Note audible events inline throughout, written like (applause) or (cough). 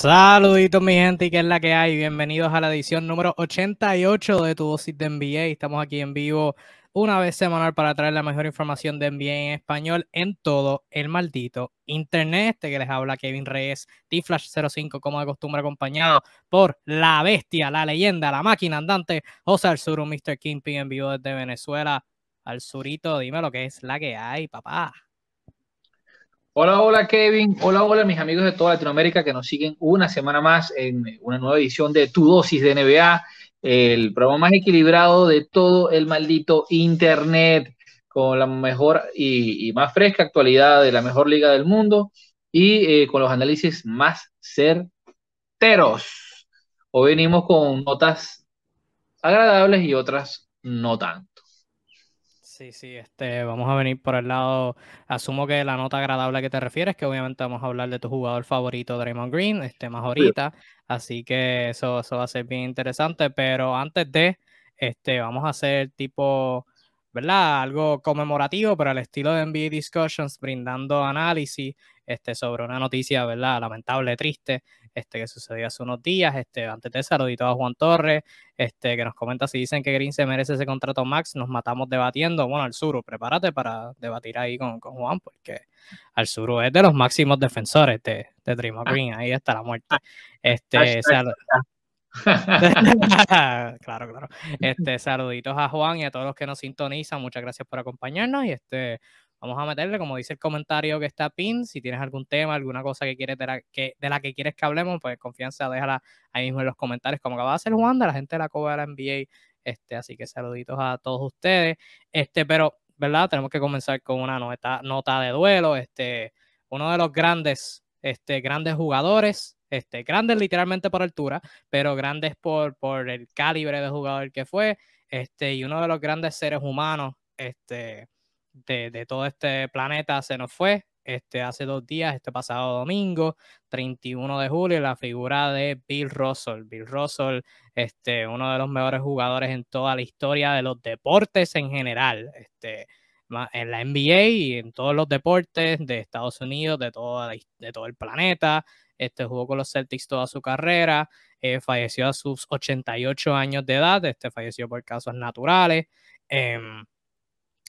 Saluditos mi gente y que es la que hay. Bienvenidos a la edición número 88 de Tu Dosis de NBA. Estamos aquí en vivo una vez semanal para traer la mejor información de NBA en español en todo el maldito internet. Este que les habla Kevin Reyes, T-Flash05 como de costumbre acompañado por la bestia, la leyenda, la máquina andante, José Alzuru, Mr. Kingpin en vivo desde Venezuela. Al surito, dime lo que es la que hay, papá. Hola, hola Kevin, hola, hola mis amigos de toda Latinoamérica que nos siguen una semana más en una nueva edición de Tu Dosis de NBA, el programa más equilibrado de todo el maldito Internet, con la mejor y, más fresca actualidad de la mejor liga del mundo y eh, con los análisis más certeros. Hoy venimos con notas agradables y otras no tanto. Sí, sí, este, vamos a venir por el lado, asumo que la nota agradable que te refieres, que obviamente vamos a hablar de tu jugador favorito, Draymond Green, este, más ahorita, así que eso, eso va a ser bien interesante, pero antes de, este, vamos a hacer tipo, ¿verdad? Algo conmemorativo, pero al estilo de NBA Discussions, brindando análisis, este, sobre una noticia, ¿verdad? Lamentable, triste, este, que sucedió hace unos días. Este, antes de saludito a Juan Torres, este, que nos comenta si dicen que Green se merece ese contrato max, nos matamos debatiendo. Bueno, al Suru, prepárate para debatir ahí con, con Juan, porque al Suru es de los máximos defensores de, de Dream Green, ahí está la muerte. Este, (laughs) claro, claro. Este, saluditos a Juan y a todos los que nos sintonizan. Muchas gracias por acompañarnos. Y este, Vamos a meterle, como dice el comentario que está pin, si tienes algún tema, alguna cosa que quieres de la que, de la que quieres que hablemos, pues confianza, déjala ahí mismo en los comentarios, como acaba de hacer Juan, la gente la Copa de la NBA. Este, así que saluditos a todos ustedes. Este, pero, ¿verdad? Tenemos que comenzar con una nota, nota de duelo. Este, uno de los grandes, este, grandes jugadores, este, grandes literalmente por altura, pero grandes por, por el calibre de jugador que fue, este, y uno de los grandes seres humanos, este, de, todo este planeta se nos fue. Este, hace dos días, este pasado domingo, 31 de julio, la figura de Bill Russell. Bill Russell, este, uno de los mejores jugadores en toda la historia de los deportes en general. Este, en la NBA y en todos los deportes de Estados Unidos, de, toda de todo el planeta. Este, jugó con los Celtics toda su carrera. Eh, falleció a sus 88 años de edad. Este, falleció por casos naturales. Em,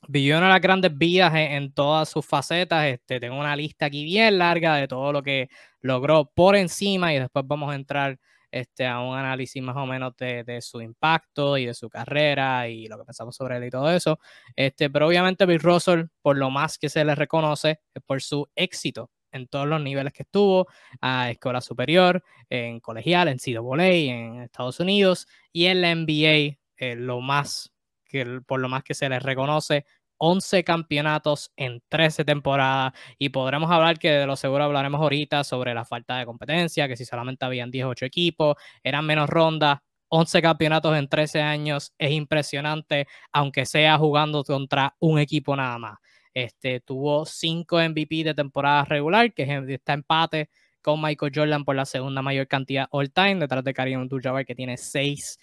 una de las grandes vidas en, todas sus facetas. Este, tengo una lista aquí bien larga de todo lo que logró por encima y después vamos a entrar este, a un análisis más o menos de, su impacto y de su carrera y lo que pensamos sobre él y todo eso. Este, pero obviamente Bill Russell, por lo más que se le reconoce, es por su éxito en todos los niveles que estuvo, a escuela superior, en colegial, en CWA, en Estados Unidos y en la NBA, eh, lo más que por lo más que se les reconoce, 11 campeonatos en 13 temporadas y podremos hablar que de lo seguro hablaremos ahorita sobre la falta de competencia, que si solamente habían 18 equipos, eran menos rondas, 11 campeonatos en 13 años es impresionante, aunque sea jugando contra un equipo nada más. Este, tuvo 5 MVP de temporada regular, que está empate con Michael Jordan por la segunda mayor cantidad all time, detrás de Karim Abdul-Jabbar que tiene 6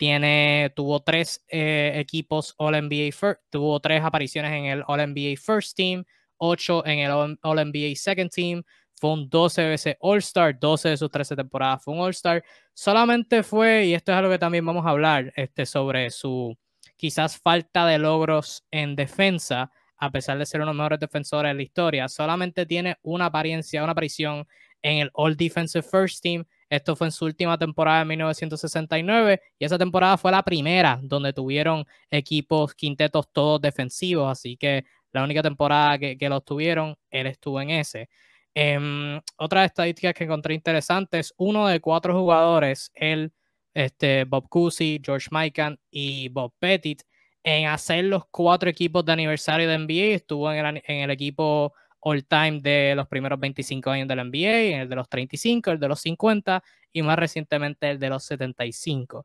tiene, tuvo tres eh, equipos All-NBA First, tuvo tres apariciones en el All-NBA First Team, ocho en el All-NBA Second Team, fue un 12 veces All-Star, 12 de sus 13 temporadas fue un All-Star. Solamente fue, y esto es algo que también vamos a hablar, este, sobre su quizás falta de logros en defensa, a pesar de ser uno de los mejores defensores de la historia, solamente tiene una apariencia, una aparición en el All Defensive First Team esto fue en su última temporada en 1969 y esa temporada fue la primera donde tuvieron equipos quintetos todos defensivos, así que la única temporada que, los tuvieron, él estuvo en ese. Eh, otra estadística que encontré interesantes, uno de cuatro jugadores, él, este, Bob Cousy, George Mikan y Bob Pettit, en hacer los cuatro equipos de aniversario de NBA, estuvo en el, en el equipo all-time de los primeros 25 años de la NBA, el de los 35, el de los 50 y más recientemente el de los 75.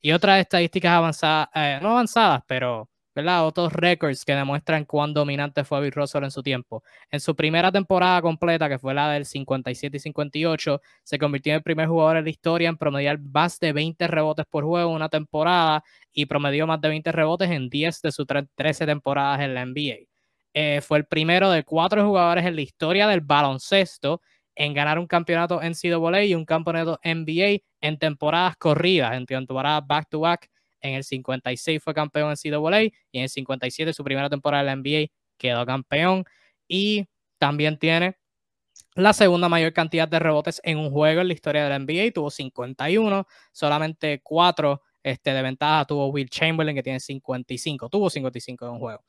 Y otras estadísticas avanzadas, eh, no avanzadas, pero ¿verdad? otros récords que demuestran cuán dominante fue Bill Russell en su tiempo. En su primera temporada completa, que fue la del 57 y 58, se convirtió en el primer jugador en la historia en promediar más de 20 rebotes por juego en una temporada y promedió más de 20 rebotes en 10 de sus 13 temporadas en la NBA. Eh, fue el primero de cuatro jugadores en la historia del baloncesto en ganar un campeonato NCAA y un campeonato NBA en temporadas corridas, en temporadas back-to-back. En el 56 fue campeón en NCAA y en el 57, su primera temporada en la NBA, quedó campeón. Y también tiene la segunda mayor cantidad de rebotes en un juego en la historia de la NBA, tuvo 51, solamente 4 este, de ventaja tuvo Will Chamberlain que tiene 55, tuvo 55 en un juego.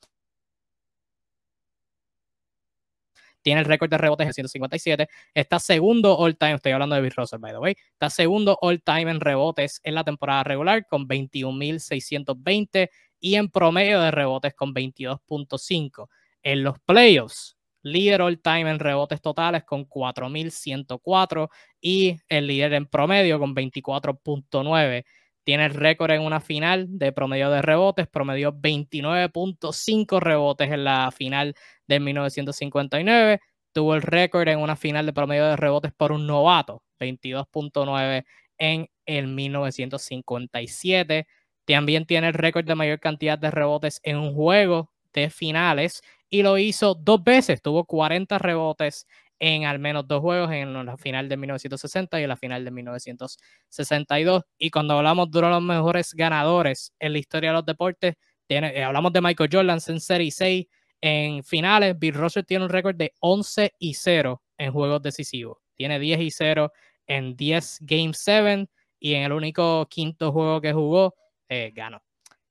Tiene el récord de rebotes en 157. Está segundo all time, estoy hablando de Bill Russell, by the way. Está segundo all time en rebotes en la temporada regular con 21.620 y en promedio de rebotes con 22.5. En los playoffs, líder all time en rebotes totales con 4.104 y el líder en promedio con 24.9. Tiene el récord en una final de promedio de rebotes, promedio 29.5 rebotes en la final de 1959. Tuvo el récord en una final de promedio de rebotes por un novato, 22.9 en el 1957. También tiene el récord de mayor cantidad de rebotes en un juego de finales y lo hizo dos veces. Tuvo 40 rebotes en al menos dos juegos, en la final de 1960 y en la final de 1962. Y cuando hablamos de uno de los mejores ganadores en la historia de los deportes, eh, hablamos de Michael Jordan en Serie 6 en finales. Bill Russell tiene un récord de 11 y 0 en juegos decisivos. Tiene 10 y 0 en 10 Game 7 y en el único quinto juego que jugó, eh, ganó.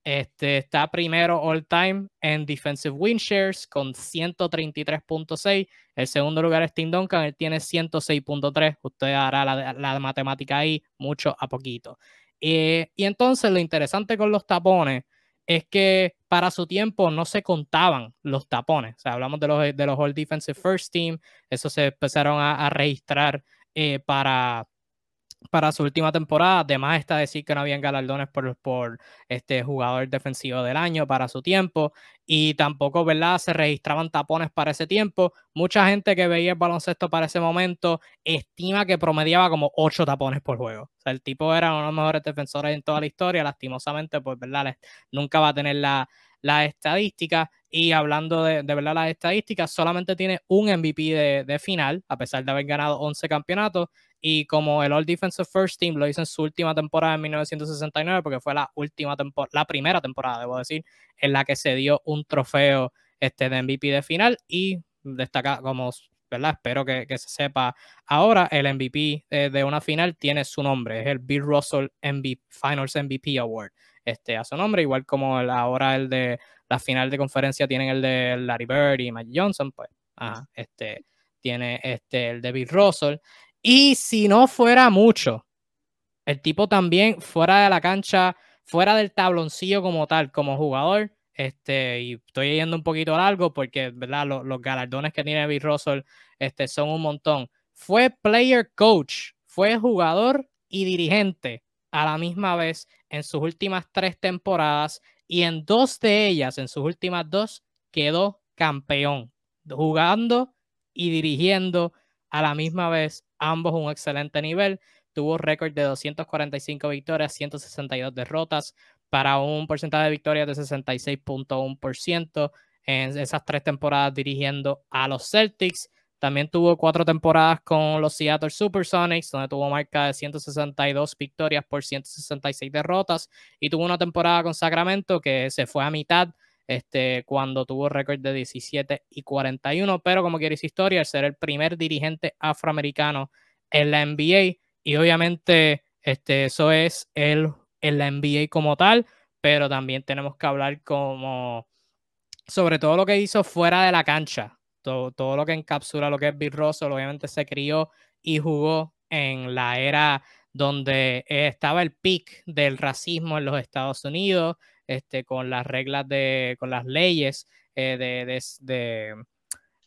Este, está primero all time en defensive win shares con 133.6. El segundo lugar es Tim Duncan, él tiene 106.3. Usted hará la, matemática ahí mucho a poquito. y entonces lo interesante con los tapones es que para su tiempo no se contaban los tapones. O sea, hablamos de los, de los All Defensive First Team, eso se empezaron a, registrar eh, para, para su última temporada. Además está decir que no habían galardones por, por este jugador defensivo del año para su tiempo y tampoco, ¿verdad? Se registraban tapones para ese tiempo. Mucha gente que veía el baloncesto para ese momento estima que promediaba como ocho tapones por juego. O sea, el tipo era uno de los mejores defensores en toda la historia. Lastimosamente, pues, ¿verdad? Nunca va a tener la, la estadística. Y hablando de, de, verdad las estadísticas, solamente tiene un MVP de, de, final, a pesar de haber ganado 11 campeonatos y como el All Defensive First Team lo hizo en su última temporada en 1969, porque fue la última temporada, la primera temporada, debo decir, en la que se dio un trofeo este, de MVP de final y destaca como ¿verdad? Espero que, que, se sepa ahora, el MVP de, una final tiene su nombre, es el Bill Russell MVP, Finals MVP Award, este, a su nombre, igual como ahora el de la final de conferencia tienen el de Larry Bird y Mike Johnson, pues, este, tiene este, el de Bill Russell, y si no fuera mucho, el tipo también fuera de la cancha, fuera del tabloncillo como tal, como jugador, este, y estoy yendo un poquito largo porque, ¿verdad? Los, los galardones que tiene Bill Russell este, son un montón. Fue player coach, fue jugador y dirigente a la misma vez en sus últimas tres temporadas y en dos de ellas, en sus últimas dos, quedó campeón, jugando y dirigiendo a la misma vez ambos un excelente nivel. Tuvo récord de 245 victorias, 162 derrotas, para un porcentaje de victorias de 66.1% en esas tres temporadas dirigiendo a los Celtics. También tuvo cuatro temporadas con los Seattle Supersonics, donde tuvo marca de 162 victorias por 166 derrotas. Y tuvo una temporada con Sacramento que se fue a mitad este, cuando tuvo récord de 17 y 41. Pero como quieres historia, el ser el primer dirigente afroamericano en la NBA y obviamente este, eso es el, en la NBA como tal, pero también tenemos que hablar como sobre todo lo que hizo fuera de la cancha, todo, todo lo que encapsula lo que es Bill Russell, obviamente se crió y jugó en la era donde estaba el pic del racismo en los Estados Unidos, este, con las reglas de, con las leyes eh, de, de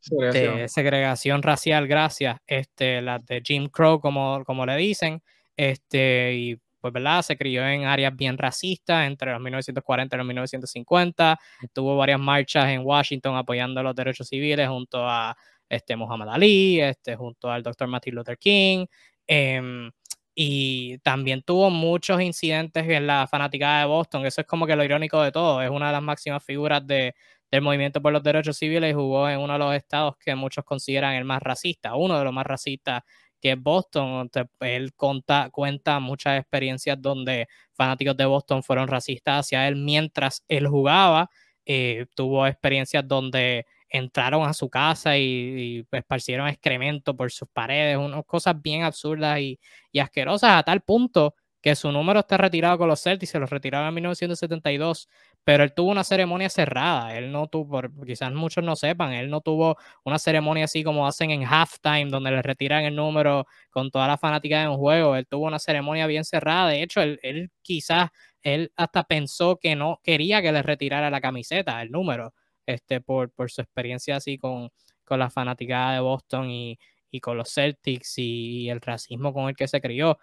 de segregación racial, gracias, este, las de Jim Crow, como, como le dicen, este, y pues, ¿verdad? Se crió en áreas bien racistas entre los 1940 y los 1950, tuvo varias marchas en Washington apoyando los derechos civiles junto a este, Muhammad Ali, este, junto al doctor Martin Luther King, em, y también tuvo muchos incidentes en la fanaticada de Boston, eso es como que lo irónico de todo, es una de las máximas figuras de, del movimiento por los derechos civiles jugó en uno de los estados que muchos consideran el más racista, uno de los más racistas que es Boston. Él cuenta muchas experiencias donde fanáticos de Boston fueron racistas hacia él mientras él jugaba. Eh, tuvo experiencias donde entraron a su casa y, esparcieron excremento por sus paredes, unas cosas bien absurdas y, y asquerosas a tal punto que su número está retirado con los Celtics, se los retiraron en 1972, pero él tuvo una ceremonia cerrada, él no tuvo, quizás muchos no sepan, él no tuvo una ceremonia así como hacen en halftime, donde le retiran el número con toda la fanática de un juego, él tuvo una ceremonia bien cerrada, de hecho, él, él quizás, él hasta pensó que no quería que le retirara la camiseta, el número, este, por, por su experiencia así con, con la fanaticada de Boston y, y con los Celtics y, y el racismo con el que se crió.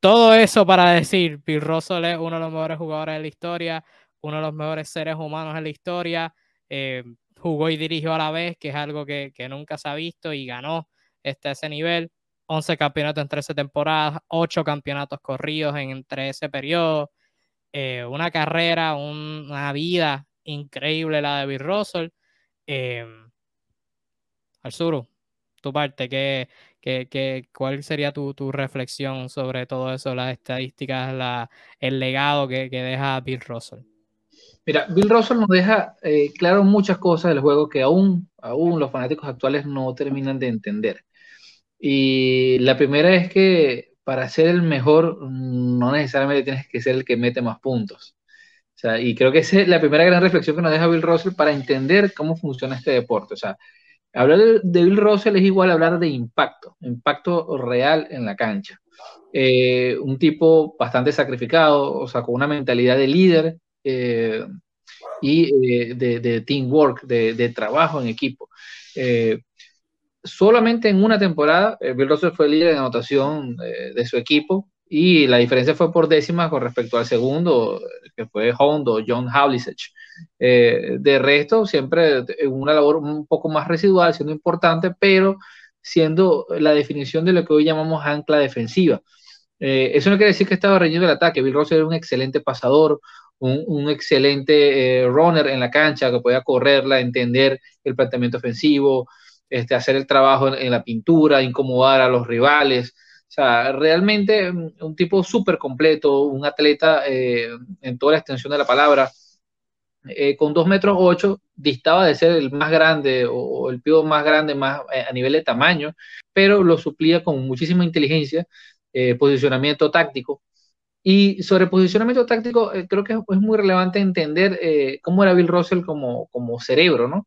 Todo eso para decir, Bill Russell es uno de los mejores jugadores de la historia, uno de los mejores seres humanos en la historia, eh, jugó y dirigió a la vez, que es algo que, nunca se ha visto y ganó este, ese nivel. 11 campeonatos en 13 temporadas, 8 campeonatos corridos en, entre ese periodo, eh, una carrera, una vida increíble la de Bill Russell. Eh, Arzuru, tu parte, ¿qué, qué, cuál sería tu, tu, reflexión sobre todo eso, las estadísticas, la, el legado que, deja Bill Russell? Mira, Bill Russell nos deja eh, claro muchas cosas del juego que aún, aún los fanáticos actuales no terminan de entender. Y la primera es que para ser el mejor no necesariamente tienes que ser el que mete más puntos. O sea, y creo que esa es la primera gran reflexión que nos deja Bill Russell para entender cómo funciona este deporte. O sea, Hablar de, Bill Russell es igual a hablar de impacto, impacto real en la cancha. Eh, un tipo bastante sacrificado, o sea, con una mentalidad de líder eh, y eh, de, teamwork, de, trabajo en equipo. solamente en una temporada, Bill Russell fue líder de anotación de su equipo y la diferencia fue por décimas con respecto al segundo, que fue Hondo, John Havlicek. Eh, de resto, siempre una labor un poco más residual, siendo importante, pero siendo la definición de lo que hoy llamamos ancla defensiva. Eh, eso no quiere decir que estaba reñido el ataque. Bill Russell era un excelente pasador, un, excelente eh, runner en la cancha que podía correrla, entender el planteamiento ofensivo, este, hacer el trabajo en, la pintura, incomodar a los rivales. O sea, realmente un tipo súper completo, un atleta en toda la extensión de la palabra, eh, con 2 metros 8 distaba de ser el más grande o, el pío más grande más eh, a nivel de tamaño, pero lo suplía con muchísima inteligencia, eh, posicionamiento táctico. Y sobre posicionamiento táctico, creo que es muy relevante entender cómo era Bill Russell como, como cerebro, ¿no?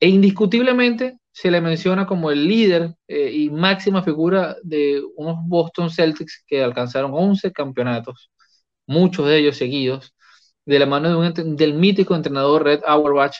e indiscutiblemente se le menciona como el líder y máxima figura de unos Boston Celtics que alcanzaron 11 campeonatos, muchos de ellos seguidos, de la mano de un, del mítico entrenador Red Auerbach,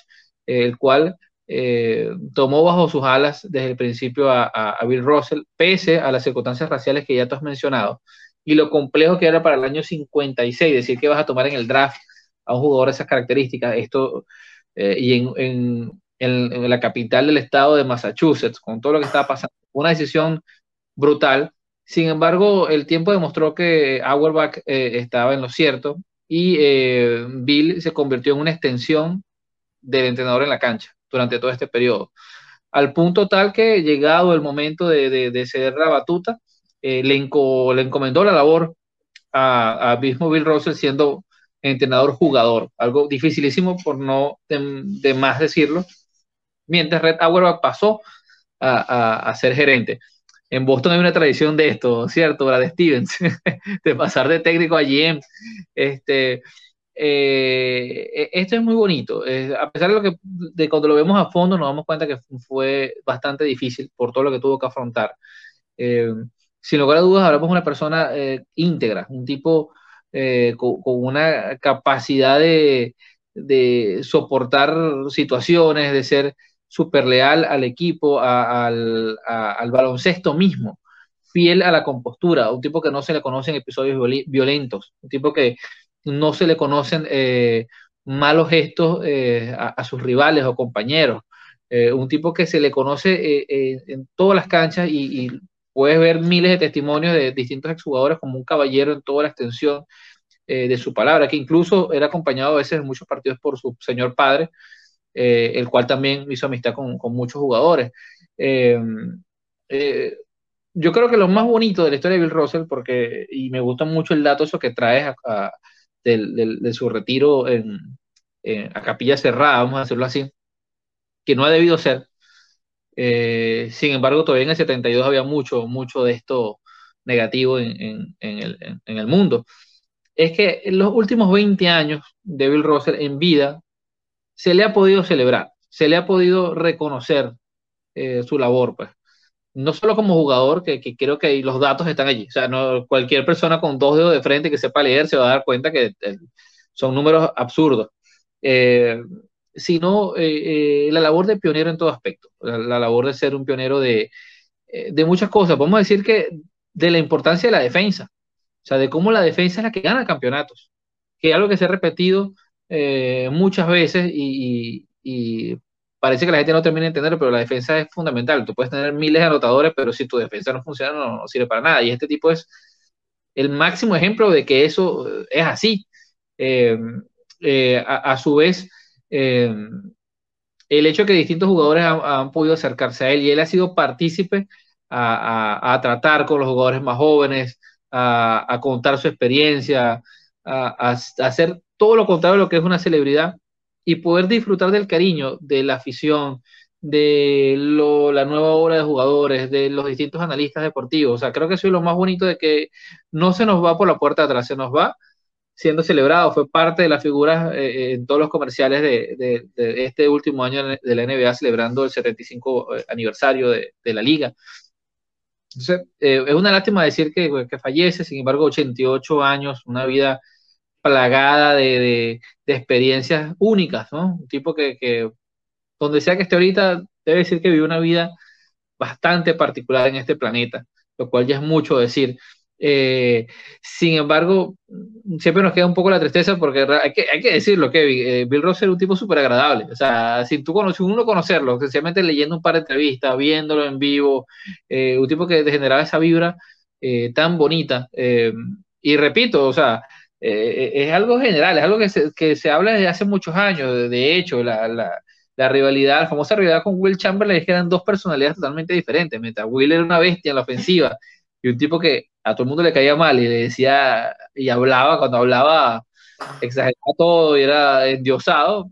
el cual eh, tomó bajo sus alas desde el principio a, Bill Russell, pese a las circunstancias raciales que ya tú has mencionado, y lo complejo que era para el año 56, decir que vas a tomar en el draft a un jugador de esas características, esto, eh, y en, en, la capital del estado de Massachusetts, con todo lo que estaba pasando, una decisión brutal. Sin embargo, el tiempo demostró que Auerbach eh, estaba en lo cierto y eh, Bill se convirtió en una extensión del entrenador en la cancha durante todo este periodo. Al punto tal que llegado el momento de, de, ceder la batuta, eh, le, le, encomendó la labor a, a, mismo Bill Russell siendo entrenador jugador, algo dificilísimo por no de, más decirlo, mientras Red Auerbach pasó a, a ser gerente. En Boston hay una tradición de esto, ¿cierto? Brad Stevens, (laughs) de pasar de técnico a GM. Este, eh, e, esto es muy bonito. a pesar de lo que de cuando lo vemos a fondo nos damos cuenta que fue bastante difícil por todo lo que tuvo que afrontar. Eh, sin lugar a dudas, hablamos de una persona eh, íntegra, un tipo con, con, una capacidad de, de, soportar situaciones, de ser súper leal al equipo, al, baloncesto mismo, fiel a la compostura, un tipo que no se le conocen episodios violentos, un tipo que no se le conocen eh, malos gestos eh, a, sus rivales o compañeros, eh, un tipo que se le conoce en todas las canchas y, puedes ver miles de testimonios de distintos exjugadores como un caballero en toda la extensión de su palabra, que incluso era acompañado a veces en muchos partidos por su señor padre, el cual también hizo amistad con, muchos jugadores. Yo creo que lo más bonito de la historia de Bill Russell, porque, y me gusta mucho el dato eso que traes de su retiro en, a capilla cerrada, vamos a decirlo así, que no ha debido ser. sin embargo, todavía en el 72 había mucho, mucho de esto negativo en, el, en el mundo es que en los últimos 20 años de Bill Russell en vida se le ha podido celebrar, se le ha podido reconocer eh, su labor, pues. No solo como jugador, que, creo que los datos están allí. O sea, no, cualquier persona con dos dedos de frente que sepa leer se va a dar cuenta que eh, son números absurdos. Eh, sino la labor de pionero en todo aspecto, la, labor de ser un pionero de, de muchas cosas. Podemos decir que de la importancia de la defensa, o sea, de cómo la defensa es la que gana campeonatos, que es algo que se ha repetido eh, muchas veces y, parece que la gente no termina de entender, pero la defensa es fundamental. Tú puedes tener miles de anotadores, pero si tu defensa no funciona, no, sirve para nada. Y este tipo es el máximo ejemplo de que eso eh, es así. Eh, a, su vez, el hecho de que distintos jugadores han, podido acercarse a él y él ha sido partícipe a, tratar con los jugadores más jóvenes, a, contar su experiencia, a, hacer todo lo contrario de lo que es una celebridad y poder disfrutar del cariño de la afición, de la nueva obra de jugadores, de los distintos analistas deportivos. O sea, creo que eso es lo más bonito de que no se nos va por la puerta de atrás, se nos va siendo celebrado. Fue parte de las figuras eh, en todos los comerciales de, este último año de la NBA celebrando el 75 eh, aniversario de, la liga. Entonces, eh, es una lástima decir que, fallece, sin embargo, 88 años, una vida plagada de, experiencias únicas, ¿no? Un tipo que, donde sea que esté ahorita, debe decir que vive una vida bastante particular en este planeta, lo cual ya es mucho decir. Eh, sin embargo, siempre nos queda un poco la tristeza porque hay que, hay que decirlo, Kevin, eh, Bill Ross era un tipo súper agradable. O sea, si tú conoces, uno conocerlo, sencillamente leyendo un par de entrevistas, viéndolo en vivo, eh, un tipo que generaba esa vibra tan bonita. y repito, o sea, es algo general, es algo que se, que se habla desde hace muchos años. De, hecho, la, la, la, rivalidad, la famosa rivalidad con Will Chamberlain es que eran dos personalidades totalmente diferentes. Mientras Will era una bestia en la ofensiva y un tipo que a todo el mundo le caía mal y le decía, y hablaba, cuando hablaba, exageraba todo y era endiosado.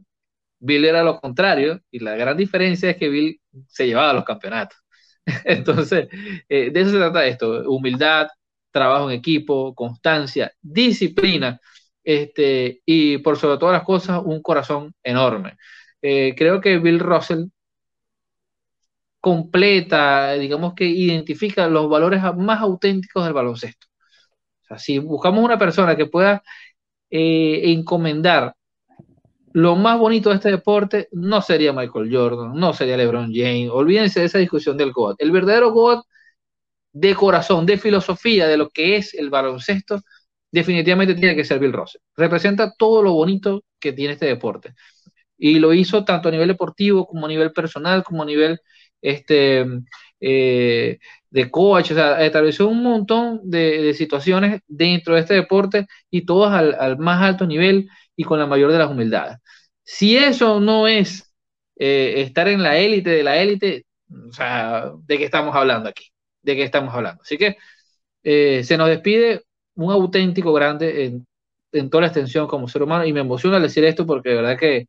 Bill era lo contrario, y la gran diferencia es que Bill se llevaba los campeonatos. (laughs) Entonces, eh, de eso se trata esto: humildad, trabajo en equipo, constancia, disciplina, este, y por sobre todas las cosas, un corazón enorme. Eh, creo que Bill Russell completa, digamos que identifica los valores más auténticos del baloncesto. O sea, si buscamos una persona que pueda eh, encomendar lo más bonito de este deporte, no sería Michael Jordan, no sería LeBron James. Olvídense de esa discusión del GOAT. El verdadero GOAT de corazón, de filosofía, de lo que es el baloncesto, definitivamente tiene que ser Bill Russell. Representa todo lo bonito que tiene este deporte. Y lo hizo tanto a nivel deportivo como a nivel personal, como a nivel este, eh, de coach, o sea, estableció un montón de, situaciones dentro de este deporte y todas al, más alto nivel y con la mayor de las humildades. Si eso no es eh, estar en la élite de la élite, o sea, ¿de qué estamos hablando aquí? ¿De qué estamos hablando? Así que eh, se nos despide un auténtico grande en, toda la extensión como ser humano y me emociona decir esto porque de verdad que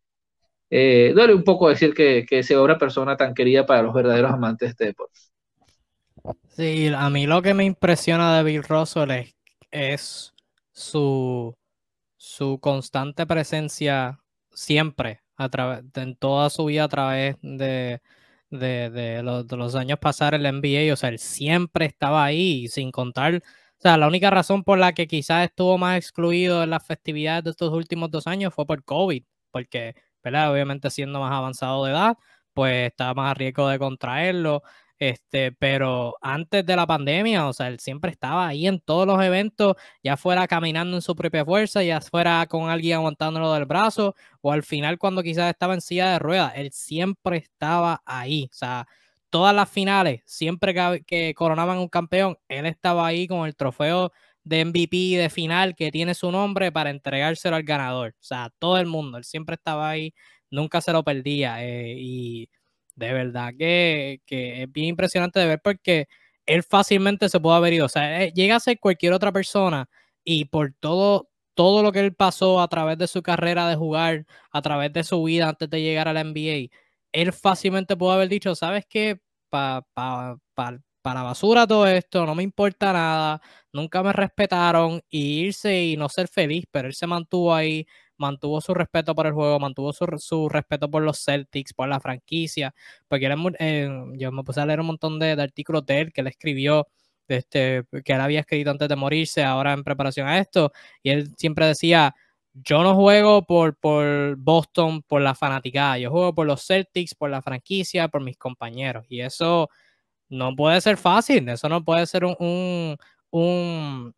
eh, duele un poco decir que, que sea una persona tan querida para los verdaderos amantes de este deporte. Sí, a mí lo que me impresiona de Bill Russell es, su, su constante presencia siempre, a través, en toda su vida a través de, de, los, de, los, años en la NBA, o sea, él siempre estaba ahí, sin contar, o sea, la única razón por la que quizás estuvo más excluido en las festividades de estos últimos dos años fue por COVID, porque Obviamente siendo más avanzado de edad, pues estaba más a riesgo de contraerlo. Este, pero antes de la pandemia, o sea, él siempre estaba ahí en todos los eventos, ya fuera caminando en su propia fuerza, ya fuera con alguien aguantándolo del brazo, o al final cuando quizás estaba en silla de ruedas, él siempre estaba ahí. O sea, todas las finales, siempre que, que coronaban un campeón, él estaba ahí con el trofeo de MVP de final que tiene su nombre para entregárselo al ganador. O sea, todo el mundo, él siempre estaba ahí, nunca se lo perdía. Eh, y de verdad que, que, es bien impresionante de ver porque él fácilmente se puede haber ido. O sea, eh, llega a ser cualquier otra persona y por todo, todo lo que él pasó a través de su carrera de jugar, a través de su vida antes de llegar a la NBA, él fácilmente pudo haber dicho, ¿sabes qué? Para pa, pa, para basura todo esto, no me importa nada, nunca me respetaron y irse y no ser feliz, pero él se mantuvo ahí, mantuvo su respeto por el juego, mantuvo su, respeto por los Celtics, por la franquicia, porque eh, yo me puse a leer un montón de, artículos de él que él escribió, este, que él había escrito antes de morirse, ahora en preparación a esto, y él siempre decía, yo no juego por, por Boston, por la fanaticada, yo juego por los Celtics, por la franquicia, por mis compañeros, y eso no puede ser fácil, eso no puede ser un, un,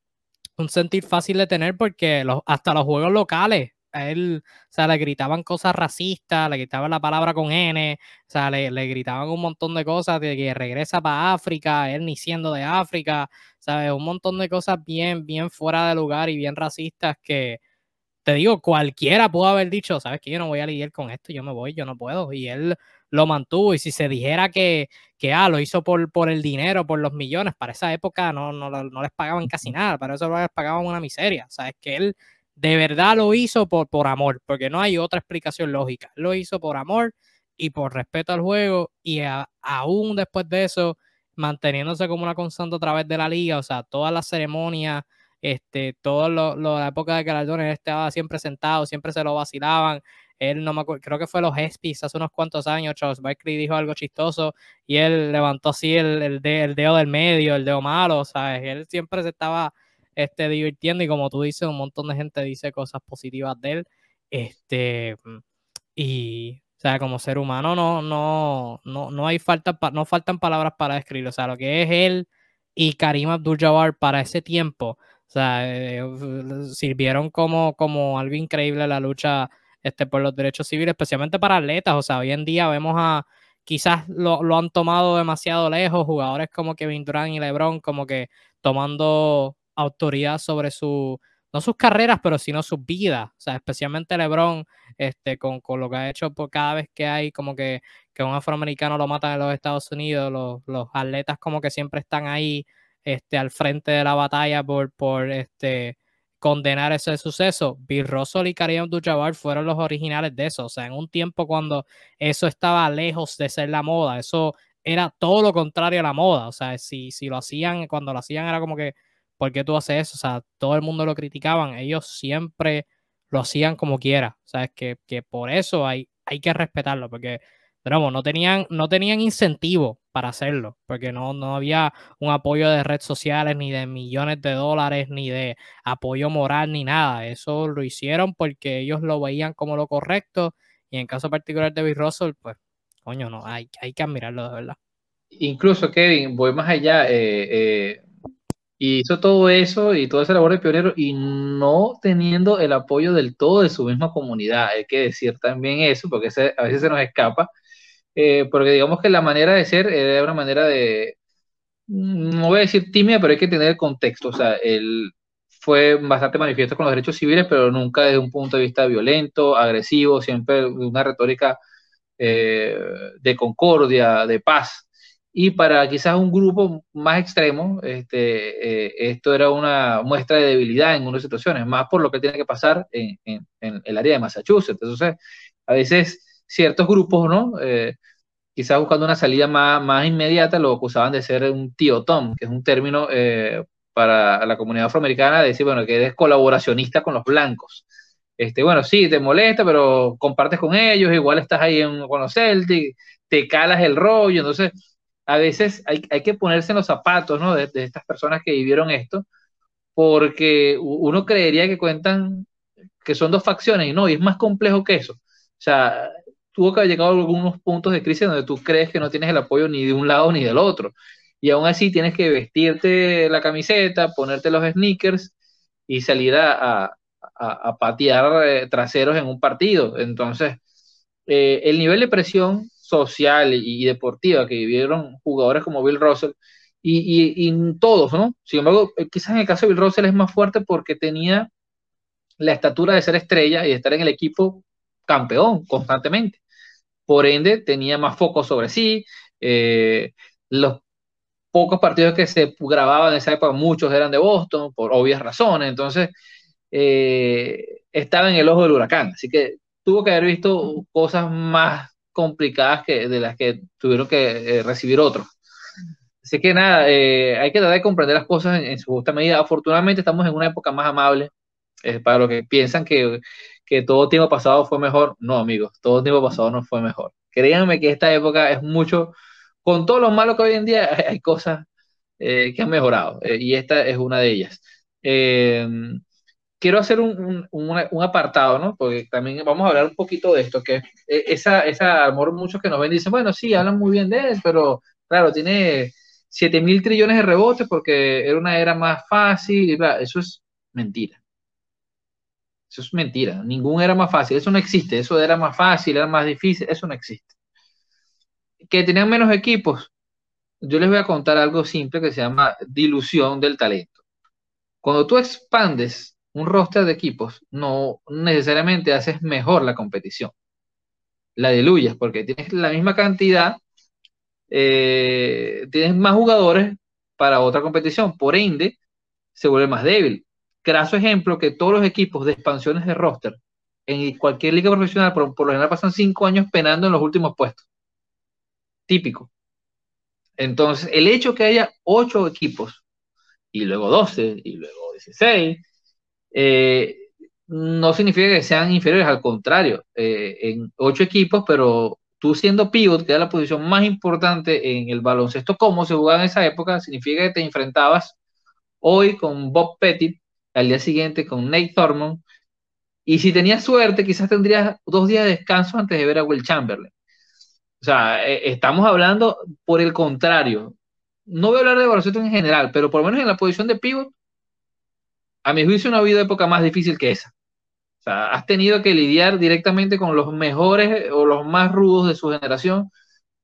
un, sentir fácil de tener porque hasta los juegos locales a él, o sea, le gritaban cosas racistas, le gritaban la palabra con N, o sea, le, le gritaban un montón de cosas de que regresa para África, él ni siendo de África, ¿sabes? Un montón de cosas bien, bien fuera de lugar y bien racistas que, te digo, cualquiera pudo haber dicho, ¿sabes que Yo no voy a lidiar con esto, yo me voy, yo no puedo. Y él lo mantuvo. Y si se dijera que, que ah, lo hizo por, por el dinero, por los millones, para esa época no, no, no les pagaban casi nada, para eso les pagaban una miseria. ¿Sabes? Que él de verdad lo hizo por, por amor, porque no hay otra explicación lógica. Lo hizo por amor y por respeto al juego y aún después de eso, manteniéndose como una constante a través de la liga, o sea, todas las ceremonias, este, toda la época de galardones, él estaba siempre sentado, siempre se lo vacilaban. Él no me acuerdo, creo que fue los ESPYs hace unos cuantos años, Charles Barkley dijo algo chistoso y él levantó así el, el, el dedo del medio, el dedo malo, ¿sabes? Él siempre se estaba este, divirtiendo y como tú dices, un montón de gente dice cosas positivas de él. Este, y, o sea, como ser humano no, no, no, no hay falta, no faltan palabras para describirlo. O sea, lo que es él y Karim Abdul-Jabbar para ese tiempo, o sea, eh, sirvieron como, como algo increíble la lucha este, por los derechos civiles, especialmente para atletas. O sea, hoy en día vemos a, quizás lo, lo han tomado demasiado lejos, jugadores como Kevin Durant y LeBron, como que tomando autoridad sobre su, no sus carreras, pero sino sus vidas. O sea, especialmente LeBron, este, con, con lo que ha hecho por cada vez que hay como que, que un afroamericano lo matan en los Estados Unidos, los, los atletas como que siempre están ahí este, al frente de la batalla por, por este, condenar ese suceso. Bill Russell y Karim Abdul-Jabbar fueron los originales de eso. O sea, en un tiempo cuando eso estaba lejos de ser la moda, eso era todo lo contrario a la moda. O sea, si, si lo hacían, cuando lo hacían era como que ¿por qué tú haces eso? O sea, todo el mundo lo criticaban, ellos siempre lo hacían como quiera, o sea, que, que por eso hay, hay que respetarlo, porque, digamos, no tenían, no tenían incentivo para hacerlo, porque no, no había un apoyo de redes sociales, ni de millones de dólares, ni de apoyo moral, ni nada, eso lo hicieron porque ellos lo veían como lo correcto, y en caso particular de Bill Russell, pues, coño, no, hay, hay que admirarlo de verdad. Incluso, Kevin, voy más allá, eh, eh y hizo todo eso y todo ese labor de pionero y no teniendo el apoyo del todo de su misma comunidad. Hay que decir también eso, porque a veces se nos escapa, eh, porque digamos que la manera de ser era una manera de, no voy a decir tímida, pero hay que tener el contexto. O sea, él fue bastante manifiesto con los derechos civiles, pero nunca desde un punto de vista violento, agresivo, siempre una retórica eh, de concordia, de paz y para quizás un grupo más extremo, este, eh, esto era una muestra de debilidad en unas situaciones, más por lo que tiene que pasar en, en, el área de Massachusetts. Entonces, a veces ciertos grupos, ¿no? Eh, quizás buscando una salida más, más inmediata, lo acusaban de ser un tío Tom, que es un término eh, para la comunidad afroamericana, de decir, bueno, que eres colaboracionista con los blancos. Este, bueno, sí, te molesta, pero compartes con ellos, igual estás ahí en, con los Celtics, te calas el rollo, entonces a veces hay, que ponerse en los zapatos ¿no? de, estas personas que vivieron esto, porque uno creería que cuentan que son dos facciones y no, y es más complejo que eso. O sea, tuvo que haber llegado a algunos puntos de crisis donde tú crees que no tienes el apoyo ni de un lado ni del otro. Y aún así tienes que vestirte la camiseta, ponerte los sneakers y salir a, a, patear eh, traseros en un partido. Entonces, eh, el nivel de presión social y, deportiva que vivieron jugadores como Bill Russell y, y, todos, ¿no? Sin embargo, eh, quizás en el caso de Bill Russell es más fuerte porque tenía la estatura de ser estrella y de estar en el equipo campeón constantemente. Por ende, tenía más foco sobre sí. Eh, los pocos partidos que se grababan en esa época, muchos eran de Boston, por obvias razones. Entonces, eh, estaba en el ojo del huracán. Así que tuvo que haber visto cosas más complicadas que de las que tuvieron que recibir otros. Así que nada, eh, hay que tratar de comprender las cosas en, su justa medida. Afortunadamente estamos en una época más amable. Eh, para los que piensan que, que todo tiempo pasado fue mejor, no amigos, todo tiempo pasado no fue mejor. Créanme que esta época es mucho, con todo lo malo que hoy en día hay, cosas eh, que han mejorado y esta es una de ellas. Quiero hacer un, un, un, apartado, ¿no? Porque también vamos a hablar un poquito de esto, que esa, esa amor muchos que nos ven dicen, bueno, sí, hablan muy bien de él, pero claro, tiene 7 mil trillones de rebotes porque era una era más fácil. Eso es mentira. Eso es mentira. Ningún era más fácil. Eso no existe. Eso era más fácil, era más difícil. Eso no existe. Que tenían menos equipos. Yo les voy a contar algo simple que se llama dilución del talento. Cuando tú expandes un roster de equipos, no necesariamente haces mejor la competición. La diluyes porque tienes la misma cantidad eh, tienes más jugadores para otra competición, por ende, se vuelve más débil. Caso ejemplo que todos los equipos de expansiones de roster en cualquier liga profesional por, lo general pasan cinco años penando en los últimos puestos. Típico. Entonces, el hecho que haya ocho equipos y luego 12 y luego 16, eh, no significa que sean inferiores, al contrario, eh, en ocho equipos, pero tú siendo pivot, que era la posición más importante en el baloncesto, como se jugaba en esa época, significa que te enfrentabas hoy con Bob Pettit, al día siguiente con Nate Thurmond, y si tenías suerte, quizás tendrías dos días de descanso antes de ver a Will Chamberlain. O sea, e, estamos hablando por el contrario. No voy a hablar de baloncesto en general, pero por lo menos en la posición de pivot, a mi juicio no ha habido época más difícil que esa has tenido que lidiar directamente con los mejores o los más rudos de su generación,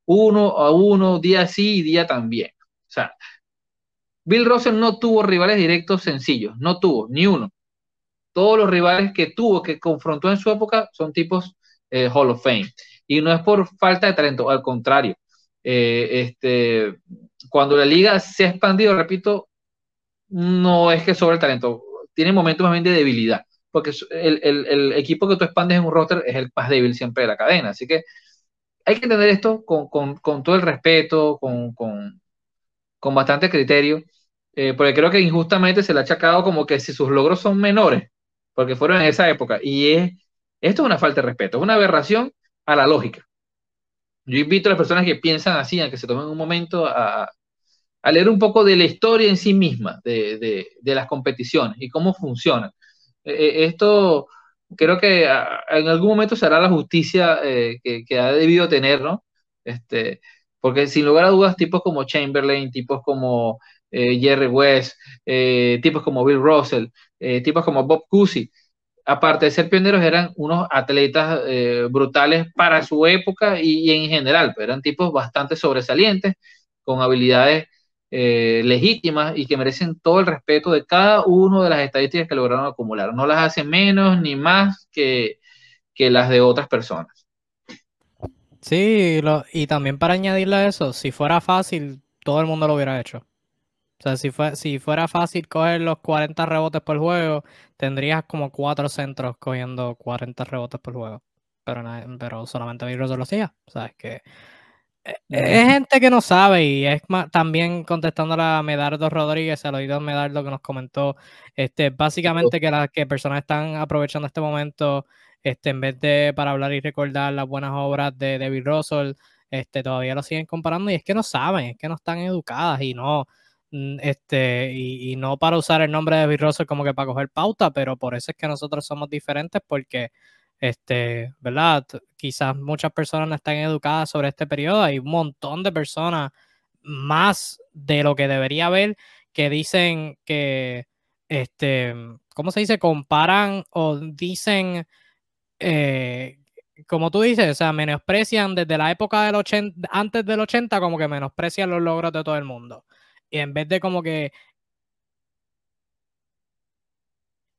uno a uno, día sí y día también. O sea, Bill Russell no tuvo rivales directos sencillos, no tuvo ni uno. Todos los rivales que tuvo, que confrontó en su época, son tipos eh, Hall of Fame. Y no es por falta de talento, al contrario. Eh, este, cuando la liga se ha expandido, repito, no es que sobre el talento, tiene momentos más bien de debilidad porque el, equipo que tú expandes en un roster es el más débil siempre de la cadena. Así que hay que entender esto con, todo el respeto, con, bastante criterio, eh, porque creo que injustamente se le ha achacado como que si sus logros son menores, porque fueron en esa época, y es, esto es una falta de respeto, es una aberración a la lógica. Yo invito a las personas que piensan así, a que se tomen un momento a, leer un poco de la historia en sí misma, de, de las competiciones y cómo funcionan eh, esto creo que en algún momento será la justicia eh, que, ha debido tener, ¿no? Este, porque sin lugar a dudas, tipos como Chamberlain, tipos como eh, Jerry West, tipos como Bill Russell, tipos como Bob Cousy, aparte de ser pioneros, eran unos atletas brutales para su época y, y en general, pero eran tipos bastante sobresalientes, con habilidades eh, legítimas y que merecen todo el respeto de cada una de las estadísticas que lograron acumular. No las hacen menos ni más que, que las de otras personas. Sí, y también para añadirle a eso, si fuera fácil, todo el mundo lo hubiera hecho. O sea, si, fue, si fuera fácil coger los 40 rebotes por juego, tendrías como cuatro centros cogiendo 40 rebotes por juego. Pero, pero solamente Bill lo hacía. O sea, es que es gente que no sabe y es también contestando a Medardo Rodríguez, al oído Medardo que nos comentó, este, básicamente que las que personas están aprovechando este momento, este, en vez de para hablar y recordar las buenas obras de David Russell, este, todavía lo siguen comparando y es que no saben, es que no están educadas y no, mm, este, y, y no para usar el nombre de David Russell como que para coger pauta, pero por eso es que nosotros somos diferentes porque este, ¿verdad? Quizás muchas personas no están educadas sobre este periodo. Hay un montón de personas más de lo que debería haber que dicen que, este, ¿cómo se dice? Comparan o dicen, eh, como tú dices, o sea, menosprecian desde la época del 80, antes del 80, como que menosprecian los logros de todo el mundo. y en vez de como que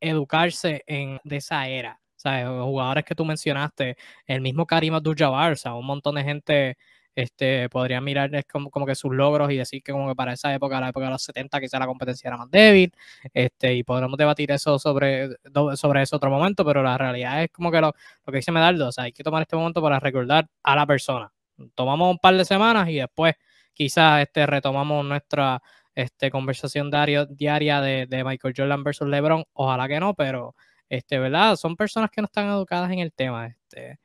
educarse en, de esa era. Sea, jugadores que tú mencionaste, el mismo Karim Abdul-Jabbar, un montón de gente este, podría mirar como, como, que sus logros y decir que como que para esa época, la época de los 70, quizá la competencia era más débil, este, y podremos debatir eso sobre, sobre eso otro momento, pero la realidad es como que lo, lo que dice Medaldo, o sea, hay que tomar este momento para recordar a la persona. Tomamos un par de semanas y después quizás este, retomamos nuestra este, conversación diario, diaria de, de, Michael Jordan versus LeBron. Ojalá que no, pero este, ¿verdad? Son personas que no están educadas en el tema. Este,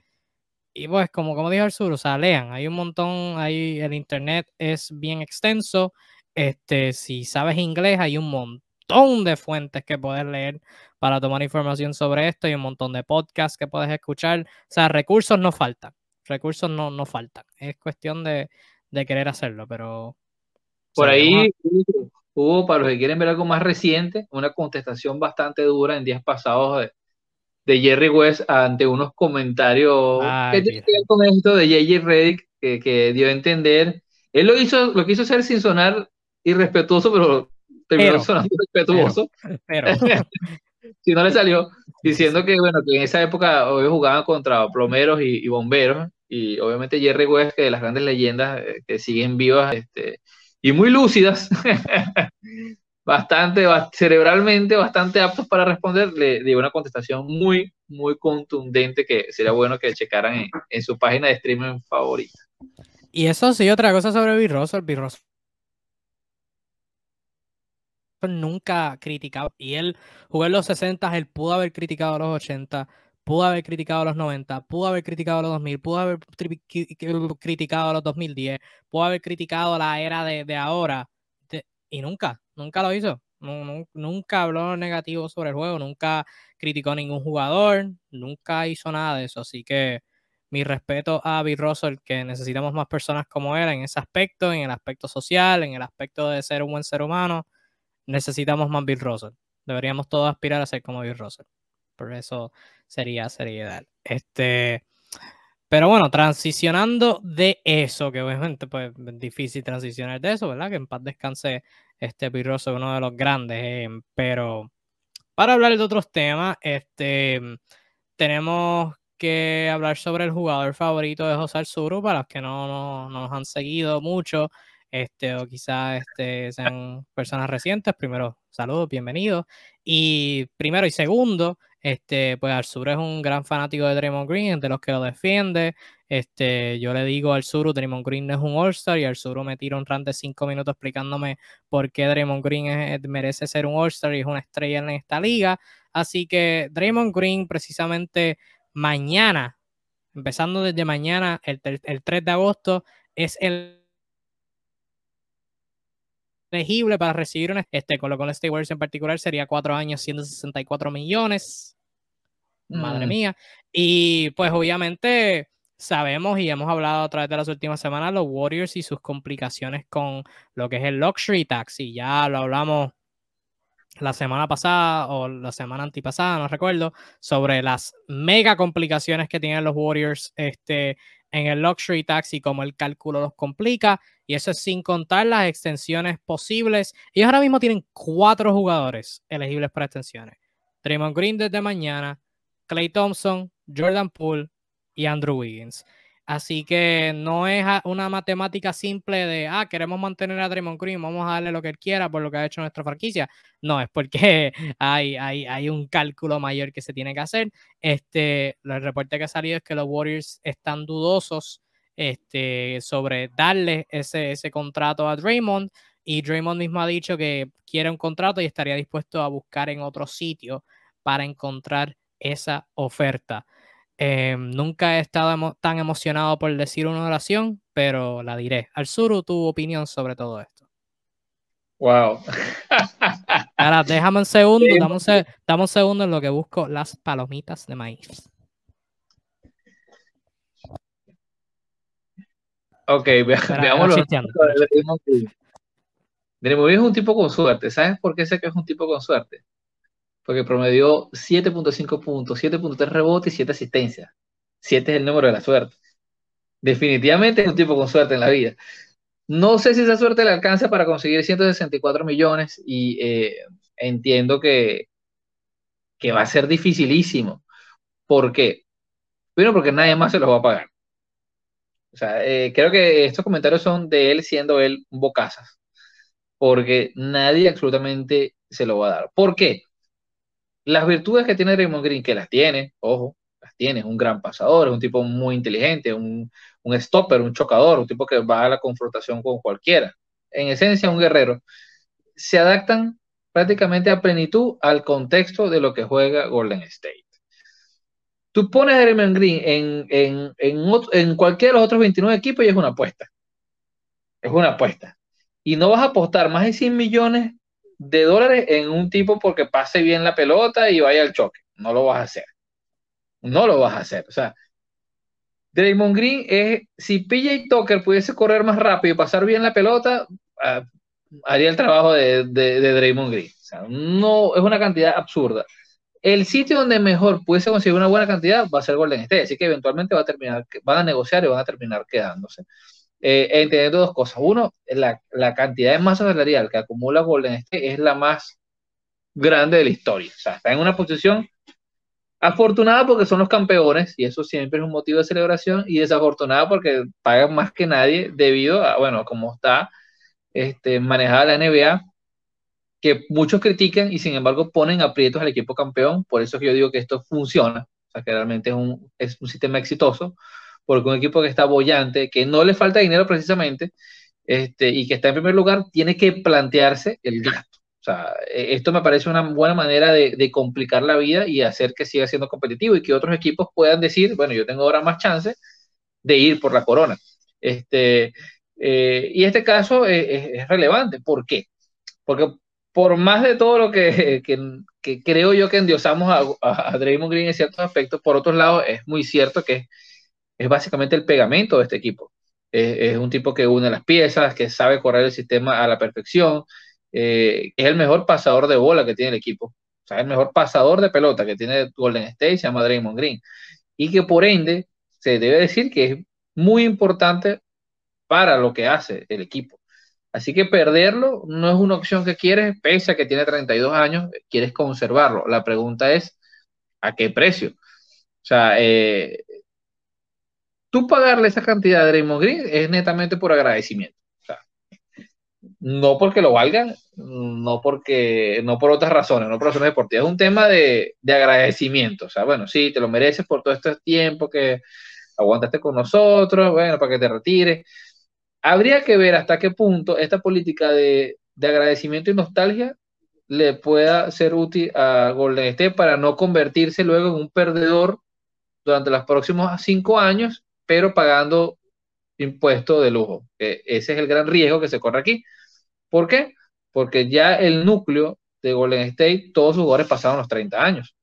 y pues, como, como dijo el sur, o sea, lean. Hay un montón, ahí el internet es bien extenso. Este, si sabes inglés, hay un montón de fuentes que puedes leer para tomar información sobre esto y un montón de podcasts que puedes escuchar. O sea, recursos no faltan. Recursos no, no faltan. Es cuestión de, de querer hacerlo, pero por ahí hubo, para los que quieren ver algo más reciente, una contestación bastante dura en días pasados de, Jerry West ante unos comentarios que tienen que ver con esto de J.J. Reddick, que, dio a entender. Él lo hizo, lo quiso hacer sin sonar irrespetuoso, pero terminó sonando respetuoso. (laughs) si no le salió, diciendo que bueno, que en esa época hoy jugaban contra plomeros y, bomberos, y obviamente Jerry West, que de las grandes leyendas eh, que siguen vivas, este, y muy lúcidas, (laughs) bastante, cerebralmente bastante aptos para responder, le dio una contestación muy, muy contundente que sería bueno que checaran en, su página de streaming favorita. Y eso sí, otra cosa sobre Bill Russell, Bill Russell nunca criticado, y él jugó en los 60, él pudo haber criticado a los 80, pudo haber criticado los 90, pudo haber criticado los 2000, pudo haber criticado los 2010, pudo haber criticado la era de, ahora, y nunca, nunca lo hizo. nunca habló negativo sobre el juego, nunca criticó a ningún jugador, nunca hizo nada de eso. Así que mi respeto a Bill Russell, que necesitamos más personas como él en ese aspecto, en el aspecto social, en el aspecto de ser un buen ser humano. Necesitamos más Bill Russell. Deberíamos todos aspirar a ser como Bill Russell. Por eso sería, ideal. Este, pero bueno, transicionando de eso, que obviamente pues es difícil transicionar de eso, ¿verdad? Que en paz descanse este Pirroso, uno de los grandes, eh, pero para hablar de otros temas, este, tenemos que hablar sobre el jugador favorito de José Arzuru, para los que no, no, no nos han seguido mucho, este, o quizás este, sean personas recientes. Primero, saludos, bienvenidos. Y primero y segundo, este, pues Arzuru es un gran fanático de Draymond Green, de los que lo defiende. Este, yo le digo al Suru, Draymond Green no es un All-Star y Arzuru me tira un rant de cinco minutos explicándome por qué Draymond Green merece ser un All-Star y es una estrella en esta liga. Así que Draymond Green precisamente mañana, empezando desde mañana, el, el 3 de agosto, es el elegible para recibir un este con lo con State Warriors en particular sería cuatro años 164 millones madre mm. mía y pues obviamente sabemos y hemos hablado a través de las últimas semanas los Warriors y sus complicaciones con lo que es el luxury tax y ya lo hablamos la semana pasada o la semana antipasada, no recuerdo, sobre las mega complicaciones que tienen los Warriors este, en el luxury tax y cómo el cálculo los complica. Y eso es sin contar las extensiones posibles. Ellos ahora mismo tienen cuatro jugadores elegibles para extensiones. Draymond Green desde mañana, Clay Thompson, Jordan Poole y Andrew Wiggins. Así que no es una matemática simple de, ah, queremos mantener a Draymond Green, vamos a darle lo que él quiera por lo que ha hecho nuestra franquicia. No, es porque (laughs) hay, hay, hay un cálculo mayor que se tiene que hacer. Este, el reporte que ha salido es que los Warriors están dudosos este, sobre darle ese, ese contrato a Draymond y Draymond mismo ha dicho que quiere un contrato y estaría dispuesto a buscar en otro sitio para encontrar esa oferta. Eh, nunca he estado tan emocionado por decir una oración, pero la diré. Al-Suru, tu opinión sobre todo esto. Wow. Ahora, déjame un segundo, dame un, segundo en lo que busco las palomitas de maíz. Ok, (laughs) veámoslo. Draymond es un tipo con suerte. ¿Sabes por qué sé que es un tipo con suerte? Porque promedió 7.5 puntos, 7.3 rebotes y 7 asistencias. 7 es el número de la suerte. Definitivamente es un tipo con suerte en la vida. No sé si esa suerte le alcanza para conseguir 164 millones y eh, entiendo que, que va a ser dificilísimo. ¿Por qué? Primero porque nadie más se los va a pagar. O sea, eh, creo que estos comentarios son de él siendo él bocazas. Porque nadie absolutamente se lo va a dar. ¿Por qué? Las virtudes que tiene Raymond Green, que las tiene, ojo, las tiene, es un gran pasador, es un tipo muy inteligente, un, un stopper, un chocador, un tipo que va a la confrontación con cualquiera. En esencia, un guerrero. Se adaptan prácticamente a plenitud al contexto de lo que juega Golden State. Tú pones a Draymond Green en, en, en, cualquiera de los otros 29 equipos y es una apuesta. Es una apuesta. Y no vas a apostar más de 100 millones de dólares en un tipo porque pase bien la pelota y vaya al choque. No lo vas a hacer. No lo vas a hacer. O sea, Draymond Green es, si PJ Tucker pudiese correr más rápido y pasar bien la pelota, ah, haría el trabajo de, de, Draymond Green. O sea, no, es una cantidad absurda. El sitio donde mejor pudiese conseguir una buena cantidad va a ser Golden State, así que eventualmente va a terminar, van a negociar y van a terminar quedándose. Eh, entendiendo dos cosas. Uno, la, la, cantidad de masa salarial que acumula Golden State es la más grande de la historia. O sea, está en una posición afortunada porque son los campeones y eso siempre es un motivo de celebración y desafortunada porque pagan más que nadie debido a, bueno, como está este, manejada la NBA, que muchos critican y sin embargo ponen aprietos al equipo campeón. Por eso es que yo digo que esto funciona, o sea, que realmente es un, es un sistema exitoso, porque un equipo que está bollante, que no le falta dinero precisamente, este, y que está en primer lugar, tiene que plantearse el gasto. O sea, e, esto me parece una buena manera de, de, complicar la vida y hacer que siga siendo competitivo y que otros equipos puedan decir, bueno, yo tengo ahora más chance de ir por la corona. Este, eh, y este caso es, relevante. ¿Por qué? Porque por más de todo lo que, (laughs) que, creo yo que endiosamos a, a, Draymond Green en ciertos aspectos, por otro lado, es muy cierto que es, básicamente el pegamento de este equipo. Es, un tipo que une las piezas, que sabe correr el sistema a la perfección, eh, es el mejor pasador de bola que tiene el equipo. O sea, el mejor pasador de pelota que tiene Golden State se llama Draymond Green. Y que por ende se debe decir que es muy importante para lo que hace el equipo. Así que perderlo no es una opción que quieres, pese a que tiene 32 años, quieres conservarlo. La pregunta es, ¿a qué precio? O sea, eh, tú pagarle esa cantidad a Draymond Green es netamente por agradecimiento. O sea, no porque lo valgan, no porque, no por otras razones, no por razones deportivas, es un tema de, de agradecimiento. O sea, bueno, sí, te lo mereces por todo este tiempo que aguantaste con nosotros, bueno, para que te retires habría que ver hasta qué punto esta política de, agradecimiento y nostalgia le pueda ser útil a Golden State para no convertirse luego en un perdedor durante los próximos cinco años, pero pagando impuestos de lujo. ese es el gran riesgo que se corre aquí. ¿Por qué? Porque ya el núcleo de Golden State, todos sus jugadores pasaron los 30 años.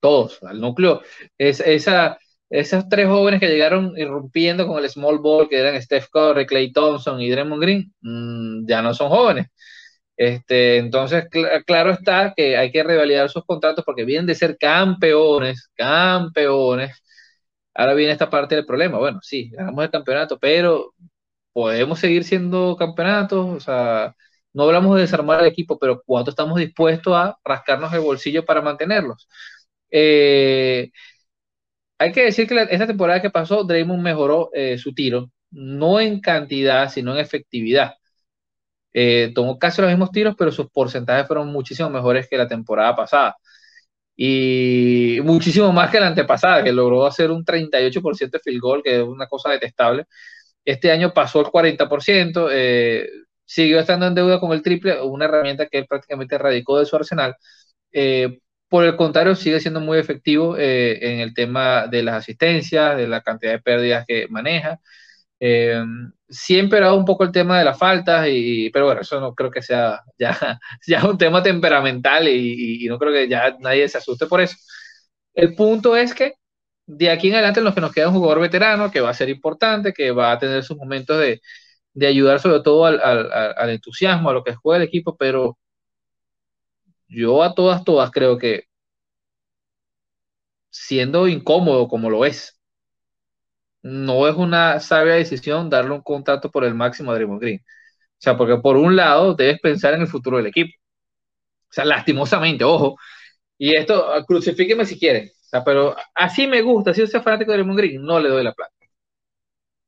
Todos. El núcleo es esa esos tres jóvenes que llegaron irrumpiendo con el small ball, que eran Steph Curry, Clay Thompson y Draymond Green, mm, ya no son jóvenes. Este, entonces, claro está que hay que revalidar sus contratos porque vienen de ser campeones, campeones. Ahora viene esta parte del problema. Bueno, sí, ganamos el campeonato, pero podemos seguir siendo campeonatos. O sea, no hablamos de desarmar el equipo, pero ¿cuánto estamos dispuestos a rascarnos el bolsillo para mantenerlos? Eh, hay que decir que esta temporada que pasó, Draymond mejoró eh, su tiro, no en cantidad, sino en efectividad. Eh, tomó casi los mismos tiros, pero sus porcentajes fueron muchísimo mejores que la temporada pasada. Y muchísimo más que la antepasada, que logró hacer un 38% de field goal, que es una cosa detestable. Este año pasó el 40%, eh, siguió estando en deuda con el triple, una herramienta que él prácticamente erradicó de su arsenal. Por el contrario, sigue siendo muy efectivo eh, en el tema de las asistencias, de la cantidad de pérdidas que maneja. Eh, siempre ha un poco el tema de las faltas, y, pero bueno, eso no creo que sea ya, (laughs) ya un tema temperamental y, no creo que ya nadie se asuste por eso. El punto es que de aquí en adelante en los que nos queda un jugador veterano que va a ser importante, que va a tener sus momentos de, de ayudar sobre todo al, al, al, entusiasmo, a lo que juega el equipo, pero yo a todas, todas creo que siendo incómodo como lo es, no es una sabia decisión darle un contrato por el máximo a Draymond Green. O sea, porque por un lado debes pensar en el futuro del equipo. O sea, lastimosamente, ojo. Y esto, crucifíqueme si quieren. O sea, pero así me gusta, si yo soy fanático de Draymond Green, no le doy la plata.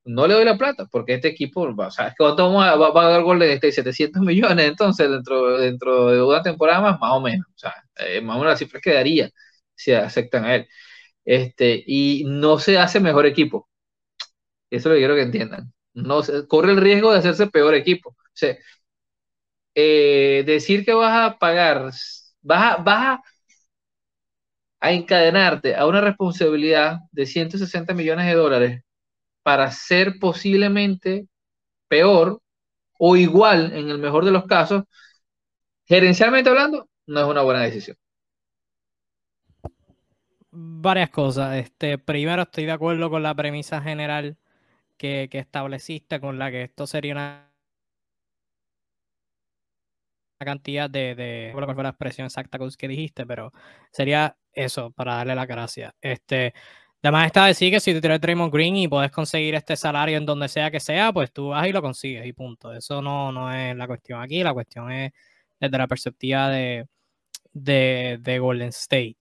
No le doy la plata, porque este equipo, o sea, ¿cuánto va, va, a dar gol de este 700 millones entonces dentro, dentro de una temporada más, más o menos. O sea, eh, más o menos la cifra que daría si aceptan a él. Este, y no se hace mejor equipo. Eso es lo que quiero que entiendan. No corre el riesgo de hacerse peor equipo. O sea, eh, decir que vas a pagar, vas a, vas a encadenarte a una responsabilidad de 160 millones de dólares para ser posiblemente peor o igual en el mejor de los casos, gerencialmente hablando, no es una buena decisión. Varias cosas. Este, primero, estoy de acuerdo con la premisa general que, estableciste, con la que esto sería una cantidad de, de no fue la expresión exacta que dijiste, pero sería eso, para darle la gracia. Este, además está decir que si te tienes Draymond Green y puedes conseguir este salario en donde sea que sea, pues tú vas y lo consigues y punto. Eso no, no es la cuestión aquí, la cuestión es desde la perspectiva de, de, de Golden State.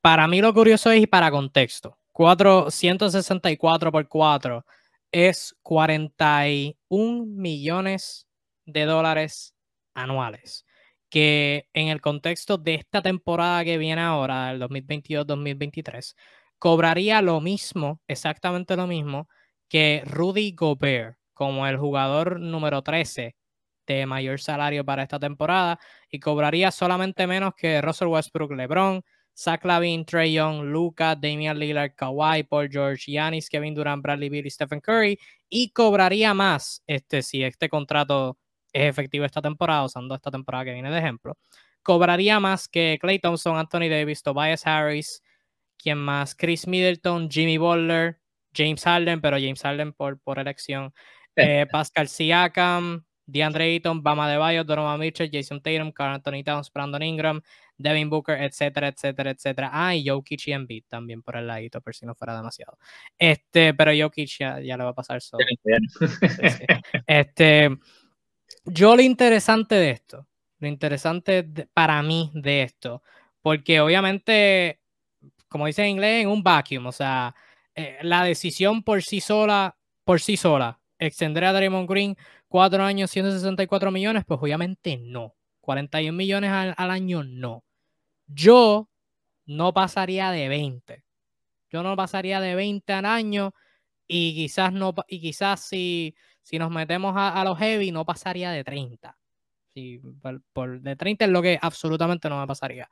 Para mí lo curioso es y para contexto. 464 por 4 es 41 millones de dólares anuales. Que en el contexto de esta temporada que viene ahora, el 2022-2023, cobraría lo mismo, exactamente lo mismo, que Rudy Gobert, como el jugador número 13 de mayor salario para esta temporada, y cobraría solamente menos que Russell Westbrook, LeBron, Zach Lavin, Trey Young, Luca, Damian Lillard, Kawhi, Paul George, Giannis, Kevin Durant, Bradley Beal y Stephen Curry. Y cobraría más este, si este contrato es efectivo esta temporada, usando esta temporada que viene de ejemplo. Cobraría más que Clay Thompson, Anthony Davis, Tobias Harris, quien más, Chris Middleton, Jimmy Butler, James Harden, pero James Harden por, por elección, eh, Pascal Siakam, DeAndre Ayton, Bama de Bayo, Donovan Mitchell, Jason Tatum, Carl Anthony Towns, Brandon Ingram, Devin Booker, etcétera, etcétera, etcétera. Ah, y Jokic y Embiid también por el ladito, por si no fuera demasiado. Este, pero Jokic ya, ya le va a pasar solo. Este, yo lo interesante de esto, lo interesante para mí de esto, porque obviamente, como dice en inglés, en un vacuum, o sea, eh, la decisión por sí sola, por sí sola, extender a Draymond Green cuatro años, 164 millones, pues obviamente no. 41 millones al, año, no. Yo no pasaría de 20. Yo no pasaría de 20 al año y quizás no y quizás si, si nos metemos a, los heavy no pasaría de 30. Si, por, de 30 es lo que absolutamente no me pasaría.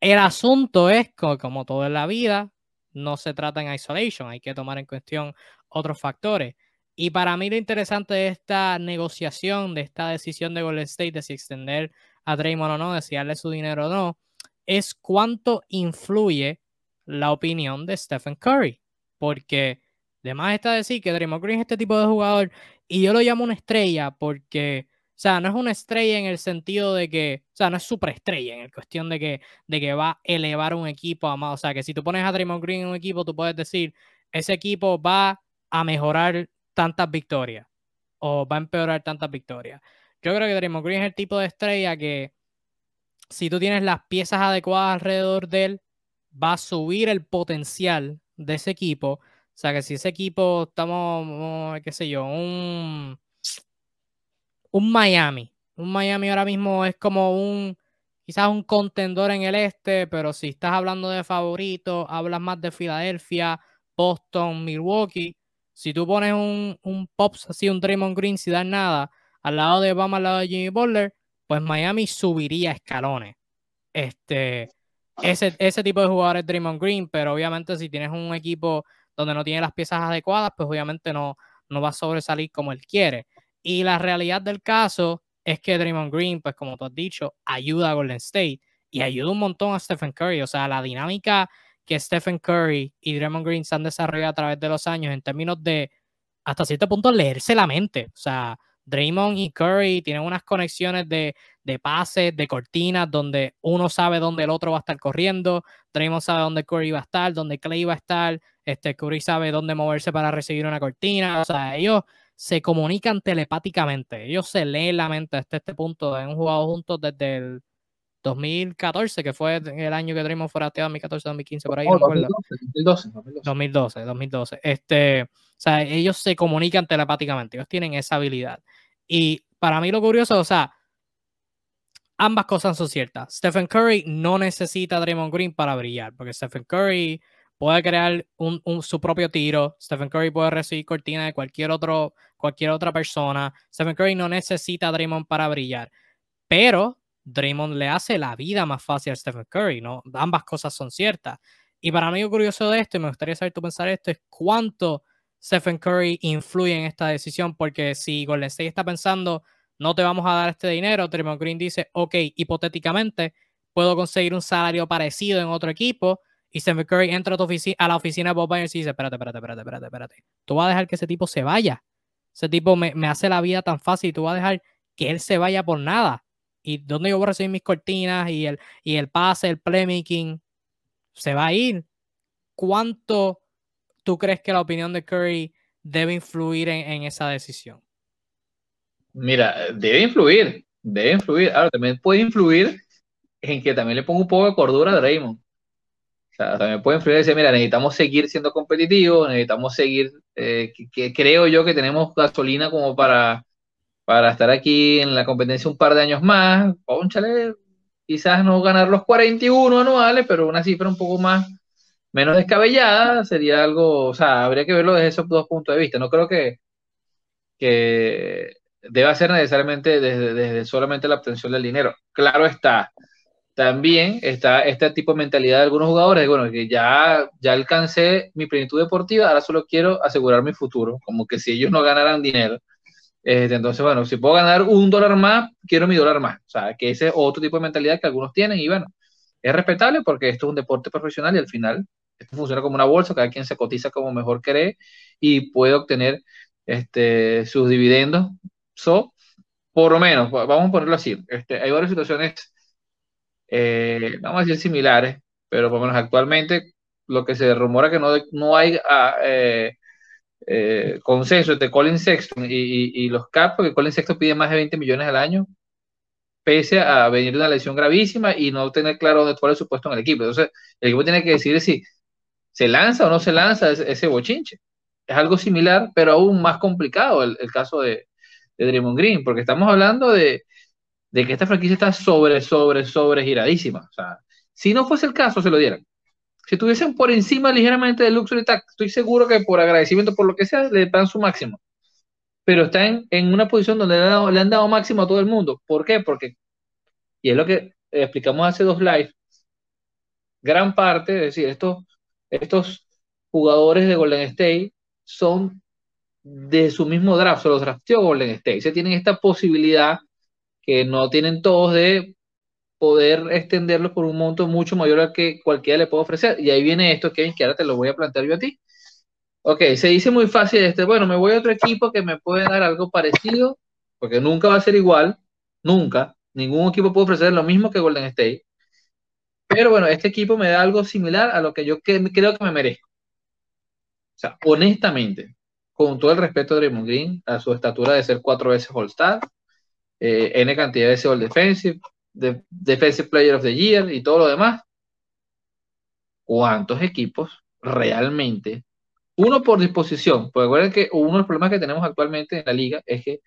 El asunto es que, como todo en la vida, no se trata en isolation, hay que tomar en cuestión otros factores. Y para mí lo interesante de esta negociación, de esta decisión de Golden State de si extender a Draymond o no, de si darle su dinero o no, es cuánto influye la opinión de Stephen Curry. Porque además está decir que Draymond Green es este tipo de jugador y yo lo llamo una estrella porque, o sea, no es una estrella en el sentido de que, o sea, no es superestrella en el cuestión de que, de que va a elevar un equipo a más. O sea, que si tú pones a Draymond Green en un equipo, tú puedes decir, ese equipo va a mejorar tantas victorias o va a empeorar tantas victorias. Yo creo que Draymond Green es el tipo de estrella que si tú tienes las piezas adecuadas alrededor de él, va a subir el potencial de ese equipo. O sea que si ese equipo estamos, qué sé yo, un, un Miami. Un Miami ahora mismo es como un, quizás un contendor en el este, pero si estás hablando de favorito, hablas más de Filadelfia, Boston, Milwaukee. Si tú pones un, un Pops así, un Draymond Green sin dar nada, al lado de Obama, al lado de Jimmy Butler, pues Miami subiría escalones. Este, ese, ese tipo de jugadores Draymond Green, pero obviamente si tienes un equipo donde no tiene las piezas adecuadas, pues obviamente no, no va a sobresalir como él quiere. Y la realidad del caso es que Draymond Green, pues como tú has dicho, ayuda a Golden State y ayuda un montón a Stephen Curry. O sea, la dinámica que Stephen Curry y Draymond Green se han desarrollado a través de los años en términos de, hasta cierto punto, leerse la mente. O sea, Draymond y Curry tienen unas conexiones de, de pases, de cortinas, donde uno sabe dónde el otro va a estar corriendo, Draymond sabe dónde Curry va a estar, dónde Clay va a estar, Este, Curry sabe dónde moverse para recibir una cortina. O sea, ellos se comunican telepáticamente. Ellos se leen la mente hasta este punto. Han jugado juntos desde el 2014, que fue el año que Draymond fue rateado, 2014, 2015, por ahí, no, 2012, 2012, 2012. Este, o sea, ellos se comunican telepáticamente, ellos tienen esa habilidad. Y para mí lo curioso, o sea, ambas cosas son ciertas. Stephen Curry no necesita a Draymond Green para brillar, porque Stephen Curry puede crear un, su propio tiro. Stephen Curry puede recibir cortina de cualquier, otro, cualquier otra persona. Stephen Curry no necesita a Draymond para brillar. Pero Draymond le hace la vida más fácil a Stephen Curry, ¿no? Ambas cosas son ciertas. Y para mí lo curioso de esto, y me gustaría saber tú pensar esto, es cuánto Stephen Curry influye en esta decisión, porque si Golden State está pensando, no te vamos a dar este dinero, Draymond Green dice, ok, hipotéticamente, puedo conseguir un salario parecido en otro equipo, y Stephen Curry entra a, la oficina de Bob Myers y dice, espérate, espérate, espérate, espérate, espérate, tú vas a dejar que ese tipo se vaya. Ese tipo me, me hace la vida tan fácil tú vas a dejar que él se vaya por nada y dónde yo voy a recibir mis cortinas y el, y el pase, el playmaking, se va a ir. ¿Cuánto tú crees que la opinión de Curry debe influir en, esa decisión? Mira, debe influir, debe influir. Ahora, también puede influir en que también le ponga un poco de cordura a Draymond. O sea, también puede influir y decir, mira, necesitamos seguir siendo competitivos, necesitamos seguir, eh, que, creo yo que tenemos gasolina como para para estar aquí en la competencia un par de años más, ponchale, quizás no ganar los 41 anuales, pero una cifra un poco más, menos descabellada, sería algo, o sea, habría que verlo desde esos dos puntos de vista. No creo que, que deba ser necesariamente desde, desde solamente la obtención del dinero. Claro está, también está este tipo de mentalidad de algunos jugadores, bueno, que ya, ya alcancé mi plenitud deportiva, ahora solo quiero asegurar mi futuro, como que si ellos no ganaran dinero, este, entonces, bueno, si puedo ganar un dólar más, quiero mi dólar más. O sea, que ese es otro tipo de mentalidad que algunos tienen y bueno, es respetable porque esto es un deporte profesional y al final esto funciona como una bolsa, cada quien se cotiza como mejor cree y puede obtener este, sus dividendos. So, por lo menos, vamos a ponerlo así, este, hay varias situaciones, eh, vamos a decir similares, pero por lo menos actualmente lo que se rumora que no, no hay ah, eh, entre Colin Sexton y, los Caps, porque Colin Sexton pide más de 20 millones al año, pese a venir de una lesión gravísima y no tener claro dónde está el supuesto en el equipo. Entonces, el equipo tiene que decidir si se lanza o no se lanza ese, bochinche. Es algo similar, pero aún más complicado el, caso de, de Draymond Green, porque estamos hablando de, de que esta franquicia está sobre, sobre, sobre giradísima. O sea, si no fuese el caso, se lo dieran si estuviesen por encima ligeramente del Luxury Tax, estoy seguro que por agradecimiento, por lo que sea, le dan su máximo. Pero están en una posición donde le han, dado, máximo a todo el mundo. ¿Por qué? Porque, y es lo que explicamos hace dos lives, gran parte, es decir, estos, estos jugadores de Golden State son de su mismo draft, se los drafteó Golden State. Se tienen esta posibilidad que no tienen todos de poder extenderlo por un monto mucho mayor al que cualquiera le puede ofrecer. Y ahí viene esto, Kevin, que ahora te lo voy a plantear yo a ti. Ok, se dice muy fácil este, bueno, me voy a otro equipo que me puede dar algo parecido, porque nunca va a ser igual, nunca, ningún equipo puede ofrecer lo mismo que Golden State. Pero bueno, este equipo me da algo similar a lo que yo creo que me merezco. O sea, honestamente, con todo el respeto de Draymond Green, a su estatura de ser cuatro veces All-Star, eh, N cantidad de veces All Defensive, de Defensive Player of the Year y todo lo demás. ¿Cuántos equipos realmente? Uno por disposición, porque recuerden que uno de los problemas que tenemos actualmente en la liga es que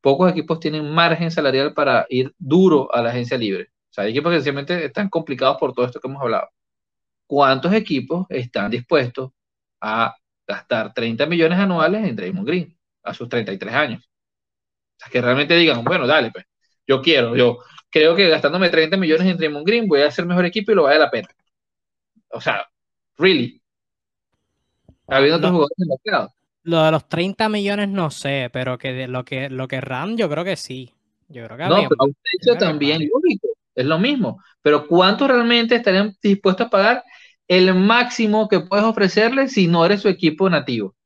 pocos equipos tienen margen salarial para ir duro a la agencia libre. O sea, hay equipos que sencillamente están complicados por todo esto que hemos hablado. ¿Cuántos equipos están dispuestos a gastar 30 millones anuales en Draymond Green a sus 33 años? O sea, que realmente digan, bueno, dale, pues, yo quiero, yo, creo que gastándome 30 millones en Draymond Green voy a hacer mejor equipo y lo vale la pena. O sea, really. Habiendo otros jugadores en mercado. Lo de los 30 millones no sé, pero que lo que lo que Ram yo creo que sí. Yo creo que no, pero un hecho también lógico, es lo mismo. Pero ¿cuánto realmente estarían dispuestos a pagar el máximo que puedes ofrecerle si no eres su equipo nativo?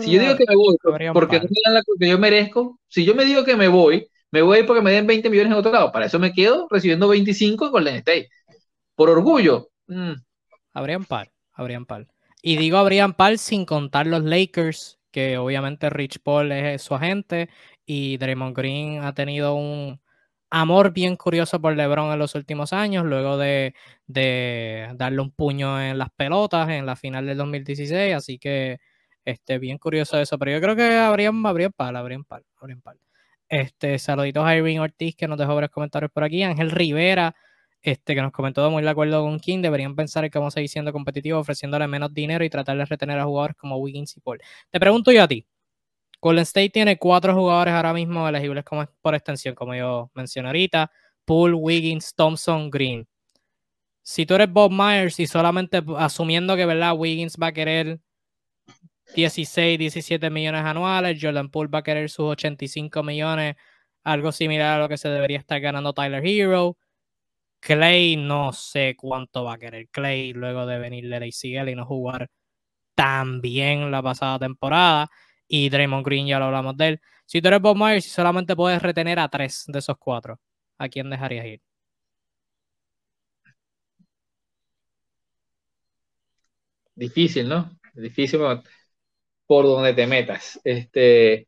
si yo digo que me voy porque no me dan la que yo merezco, si yo me digo que me voy me voy porque me den 20 millones en otro lado. Para eso me quedo recibiendo 25 en Golden State. Por orgullo. Mm. Habría un par. habrían par. Y digo habrían par sin contar los Lakers, que obviamente Rich Paul es su agente y Draymond Green ha tenido un amor bien curioso por LeBron en los últimos años, luego de, darle un puño en las pelotas en la final del 2016, así que este, bien curioso eso, pero yo creo que habrían, habrían par, habrían par, habrían par. Este, saluditos a Irving Ortiz que nos dejó varios comentarios por aquí, Ángel Rivera, este, que nos comentó muy de acuerdo con King, deberían pensar en cómo seguir siendo competitivo ofreciéndole menos dinero y tratar de retener a jugadores como Wiggins y Paul. Te pregunto yo a ti, Golden State tiene cuatro jugadores ahora mismo elegibles por extensión, como yo mencioné ahorita. Poole, Wiggins, Thompson, Green. Si tú eres Bob Myers y solamente asumiendo que ¿verdad? Wiggins va a querer 16, 17 millones anuales, Jordan Poole va a querer sus 85 millones, algo similar a lo que se debería estar ganando Tyler Hero. Clay no sé cuánto va a querer Clay luego de venir de ACL y no jugar tan bien la pasada temporada y Draymond Green, ya lo hablamos de él. Si tú eres Bob Myers y solamente puedes retener a tres de esos cuatro, ¿a quién dejarías ir? Difícil, ¿no? Difícil por donde te metas. Este.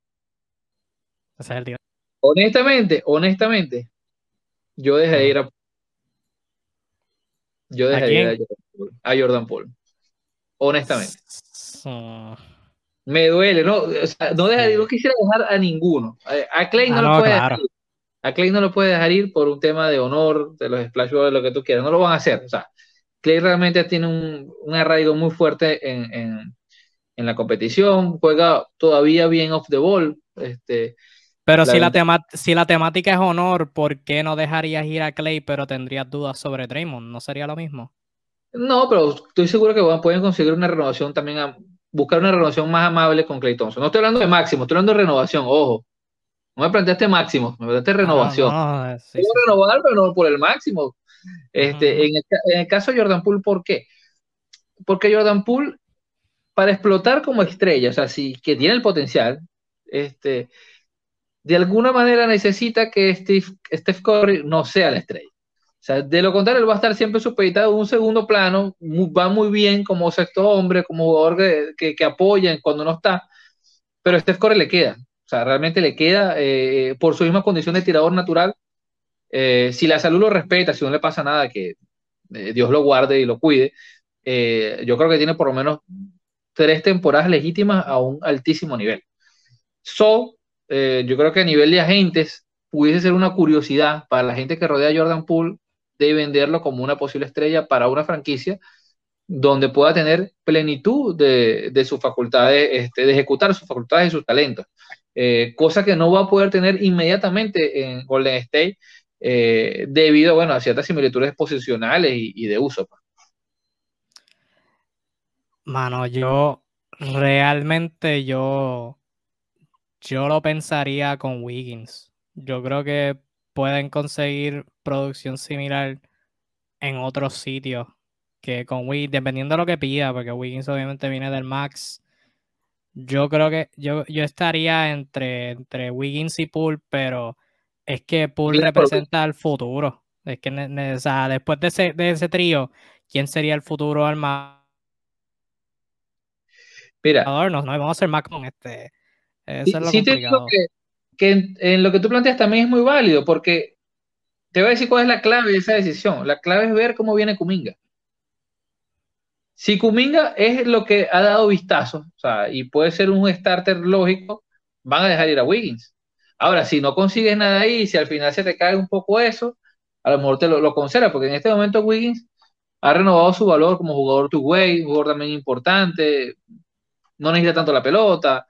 Honestamente, honestamente, yo dejaría ir a. Yo dejaría ir a Jordan Paul. Honestamente me duele, ¿no? O sea, no, no quisiera dejar a ninguno. A, Clay no, ah, lo puede dejar ir. A Clay no lo puede dejar ir por un tema de honor, de los splash de lo que tú quieras. No lo van a hacer. O sea, Clay realmente tiene un, un arraigo muy fuerte en, en, en, la competición. Juega todavía bien off the ball. Este, pero si, la si la temática es honor, ¿por qué no dejarías ir a Clay pero tendrías dudas sobre Draymond? ¿No sería lo mismo? No, pero estoy seguro que pueden conseguir una renovación también a, buscar una renovación más amable con Clay Thompson. No estoy hablando de máximo, estoy hablando de renovación, ojo. No me planteaste máximo, me planteaste renovación. No, no, renovar, pero no por el máximo. Este, en, el, caso de Jordan Poole, ¿por qué? Porque Jordan Poole, para explotar como estrella, o sea, sí, que tiene el potencial, este, de alguna manera necesita que Steve, Steph Curry no sea la estrella sea, de lo contrario, él va a estar siempre supeditado en un segundo plano, va muy bien como sexto hombre, como jugador que, que, apoya cuando no está, pero Steph Curry le queda, o sea, realmente le queda eh, por su misma condición de tirador natural. Eh, si la salud lo respeta, si no le pasa nada, que eh, Dios lo guarde y lo cuide, yo creo que tiene por lo menos tres temporadas legítimas a un altísimo nivel. So, yo creo que a nivel de agentes pudiese ser una curiosidad para la gente que rodea a Jordan Poole de venderlo como una posible estrella para una franquicia donde pueda tener plenitud de, sus facultades, este, de ejecutar sus facultades y sus talentos. Eh, cosa que no va a poder tener inmediatamente en Golden State eh, debido bueno, a ciertas similitudes posicionales y, de uso. Pues. Mano, yo realmente yo, yo lo pensaría con Wiggins. Yo creo que pueden conseguir producción similar en otros sitios que con Wiggins, dependiendo de lo que pida, porque Wiggins obviamente viene del Max. Yo creo que yo, yo estaría entre, entre Wiggins y Poole, pero es que Poole representa el futuro. Es que después de ese, de ese trío, ¿quién sería el futuro arma? Mira, no, no vamos a hacer más con este. Eso es lo que que en, lo que tú planteas también es muy válido, porque te voy a decir cuál es la clave de esa decisión. La clave es ver cómo viene Kuminga. Si Kuminga es lo que ha dado vistazos, o sea, y puede ser un starter lógico, van a dejar ir a Wiggins. Ahora, si no consigues nada ahí, si al final se te cae un poco eso, a lo mejor te lo, lo conserva, porque en este momento Wiggins ha renovado su valor como jugador two-way, jugador también importante, no necesita tanto la pelota,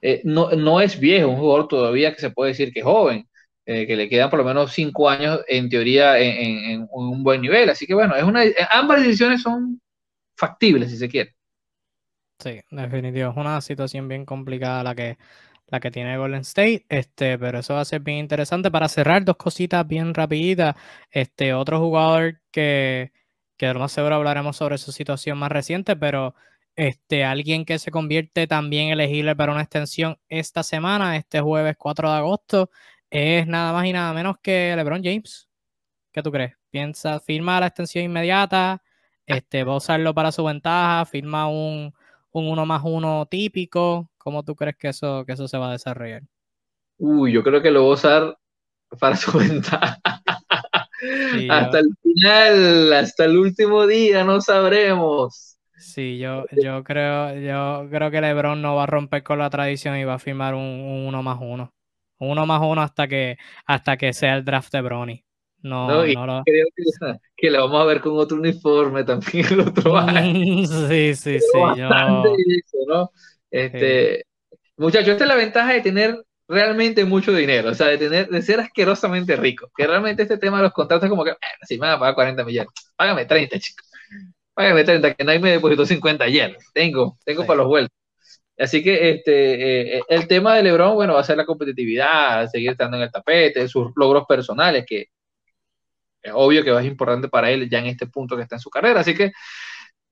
eh, no, es viejo, un jugador todavía que se puede decir que es joven, eh, que le quedan por lo menos cinco años en teoría en, un buen nivel. Así que bueno, es una, ambas decisiones son factibles si se quiere. Sí, definitivo. Es una situación bien complicada la que, la que tiene Golden State, este, pero eso va a ser bien interesante. Para cerrar, dos cositas bien rapiditas. Este, otro jugador que, que más seguro hablaremos sobre su situación más reciente, pero este, alguien que se convierte también elegible para una extensión esta semana, este jueves 4 de agosto, es nada más y nada menos que LeBron James. ¿Qué tú crees? ¿Piensa, firma la extensión inmediata? este, va a usarlo para su ventaja, firma un, un uno más uno típico. ¿Cómo tú crees que eso, que eso se va a desarrollar? Uy, yo creo que lo va a usar para su (laughs) ventaja. hasta el final, hasta el último día, no sabremos. Sí, yo, yo creo, yo creo que LeBron no va a romper con la tradición y va a firmar un, uno más uno. Uno más uno hasta que, hasta que sea el draft de Bronny. No, no, creo que, que, la vamos a ver con otro uniforme también el otro (laughs) año. Sí, sí, sí. ¿no? Este, Muchachos, esta es la ventaja de tener realmente mucho dinero, o sea, de, tener, de ser asquerosamente rico. Que realmente este tema de los contratos es como que, si me van a pagar 40 millones, págame 30, chicos. Págame 30, que nadie me depositó 50 ayer. Tengo, tengo para los vueltos. Así que este, eh, el tema de LeBron, bueno, va a ser la competitividad, seguir estando en el tapete, sus logros personales, que es obvio que va a ser importante para él ya en este punto que está en su carrera. Así que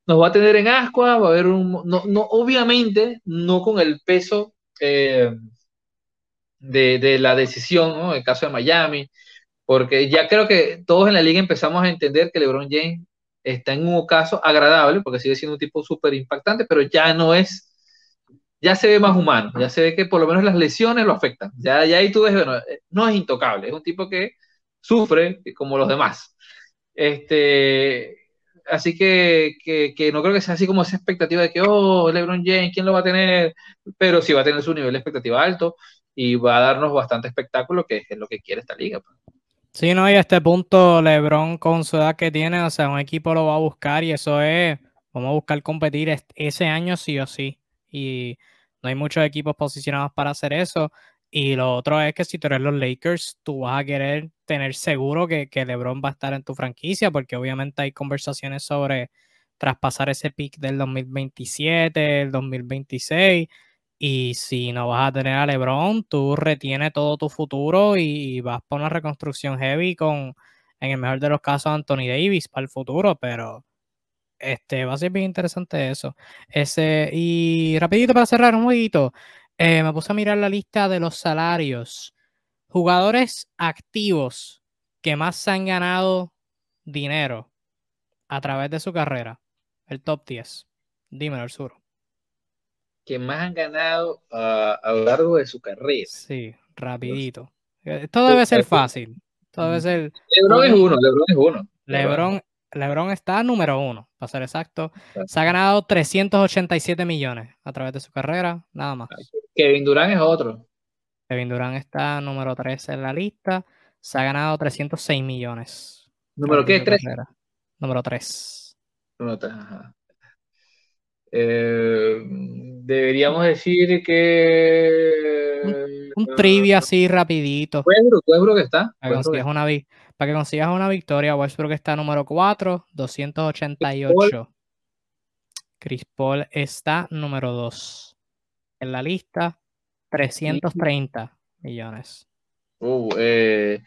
nos va a tener en ascua, va a haber un, no, no obviamente, no con el peso eh, de, de, la decisión, ¿no? El caso de Miami, porque ya creo que todos en la liga empezamos a entender que LeBron James está en un caso agradable, porque sigue siendo un tipo súper impactante, pero ya no es, ya se ve más humano, ya se ve que por lo menos las lesiones lo afectan. Ya, ya ahí tú ves, bueno, no es intocable, es un tipo que sufre como los demás. Este, así que, que, no creo que sea así como esa expectativa de que, oh, LeBron James, ¿quién lo va a tener? Pero sí va a tener su nivel de expectativa alto y va a darnos bastante espectáculo, que es lo que quiere esta liga. Sí, no, y a este punto LeBron con su edad que tiene, o sea, un equipo lo va a buscar y eso es, vamos a buscar competir ese año sí o sí. Y no hay muchos equipos posicionados para hacer eso. Y lo otro es que si tú eres los Lakers, tú vas a querer tener seguro que, que LeBron va a estar en tu franquicia, porque obviamente hay conversaciones sobre traspasar ese pick del 2027, el 2026. Y si no vas a tener a LeBron, tú retienes todo tu futuro y vas por una reconstrucción heavy con, en el mejor de los casos, Anthony Davis para el futuro, pero este va a ser bien interesante eso. Ese, y rapidito para cerrar un poquito, eh, me puse a mirar la lista de los salarios. Jugadores activos que más han ganado dinero a través de su carrera. El top 10. Dímelo, sur. Que más han ganado a lo largo de su carrera. Sí, rapidito. Esto debe ser fácil. Esto debe ser. Lebron es uno, Lebron es uno. Lebron, LeBron está número uno, para ser exacto. Se ha ganado 387 millones a través de su carrera, nada más. Kevin Durant es otro. Kevin Durant está número 3 en la lista. Se ha ganado 306 millones. ¿Número qué? ¿3? Número 3. Número 3, ajá. Eh, deberíamos decir que... Un, trivia así rapidito. Westbrook, Westbrook está. Para que, consigas una, para que consigas una victoria, Westbrook está número 4, 288. Chris Paul está número 2 en la lista, 330 millones. Uh, eh,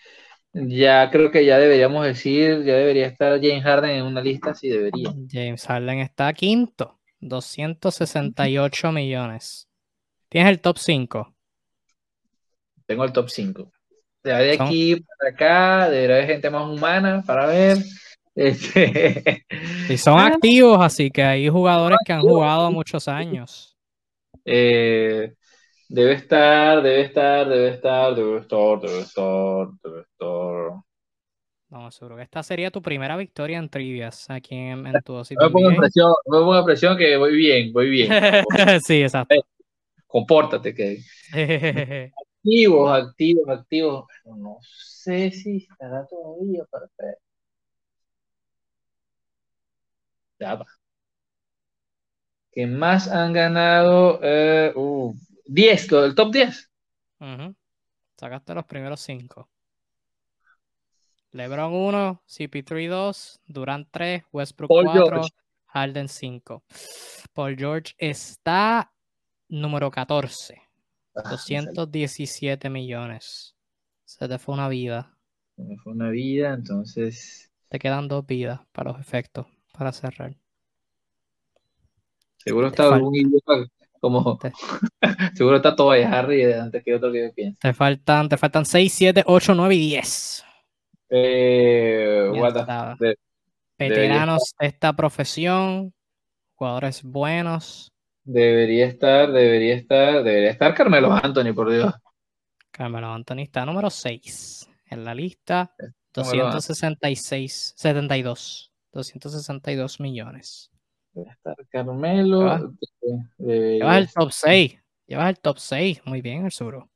ya creo que ya deberíamos decir, ya debería estar James Harden en una lista, sí debería. James Harden está quinto, 268 millones. ¿Tienes el top 5? Tengo el top 5. De aquí para acá, debería haber gente más humana para ver. Este... (laughs) Y son ah. activos, así que hay jugadores que han jugado muchos años. Eh, debe estar, debe estar, debe estar, debe estar, debe estar, debe estar. No, seguro que esta sería tu primera victoria en trivias aquí en, tu No me pongo presión, no me pongo presión que voy bien, voy bien. (laughs) sí, exacto. Compórtate, que. (laughs) activos, activos, activos. no sé si estará todavía perfecto. Ya va. ¿Qué más han ganado? Eh, uh, 10, el top 10. Sacaste los primeros 5. LeBron 1, CP3 2, Durant 3, Westbrook 4, Harden 5. Paul George está número 14. 217 millones. Se te fue una vida. Se me fue una vida, entonces. Te quedan dos vidas para los efectos, para cerrar. Seguro está algún idiota como. (laughs) Seguro está todo Harry antes que otro que yo piense. Te faltan, te faltan 6, 7, 8, 9 y 10. Eh, Veteranos de esta profesión, jugadores buenos. Debería estar, debería estar, debería estar Carmelo Anthony, por Dios. Carmelo Anthony está número 6 en la lista. 266, 72, 262 millones. Debe estar Carmelo. Llevas el top 6. Llevas el top 6. Muy bien, el suro.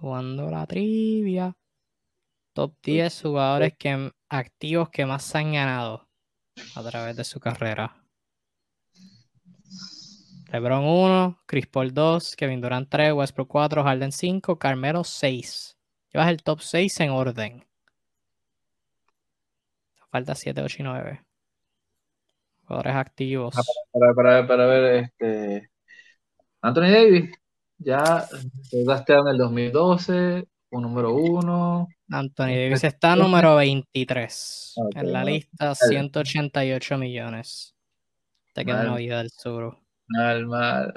Jugando la trivia. Top 10 jugadores que, activos que más han ganado a través de su carrera. LeBron 1, Chris Paul 2, Kevin Durant 3, Westbrook 4, Harden 5, Carmelo 6. Llevas el top 6 en orden. Falta 7, 8 y 9. Jugadores activos. Ah, para, para, para, ver, este. Anthony Davis, ya quedaste en el 2012, un número 1. Anthony Davis está número 23 en la lista, 188 millones. Te queda una vida del sur. Mal, mal.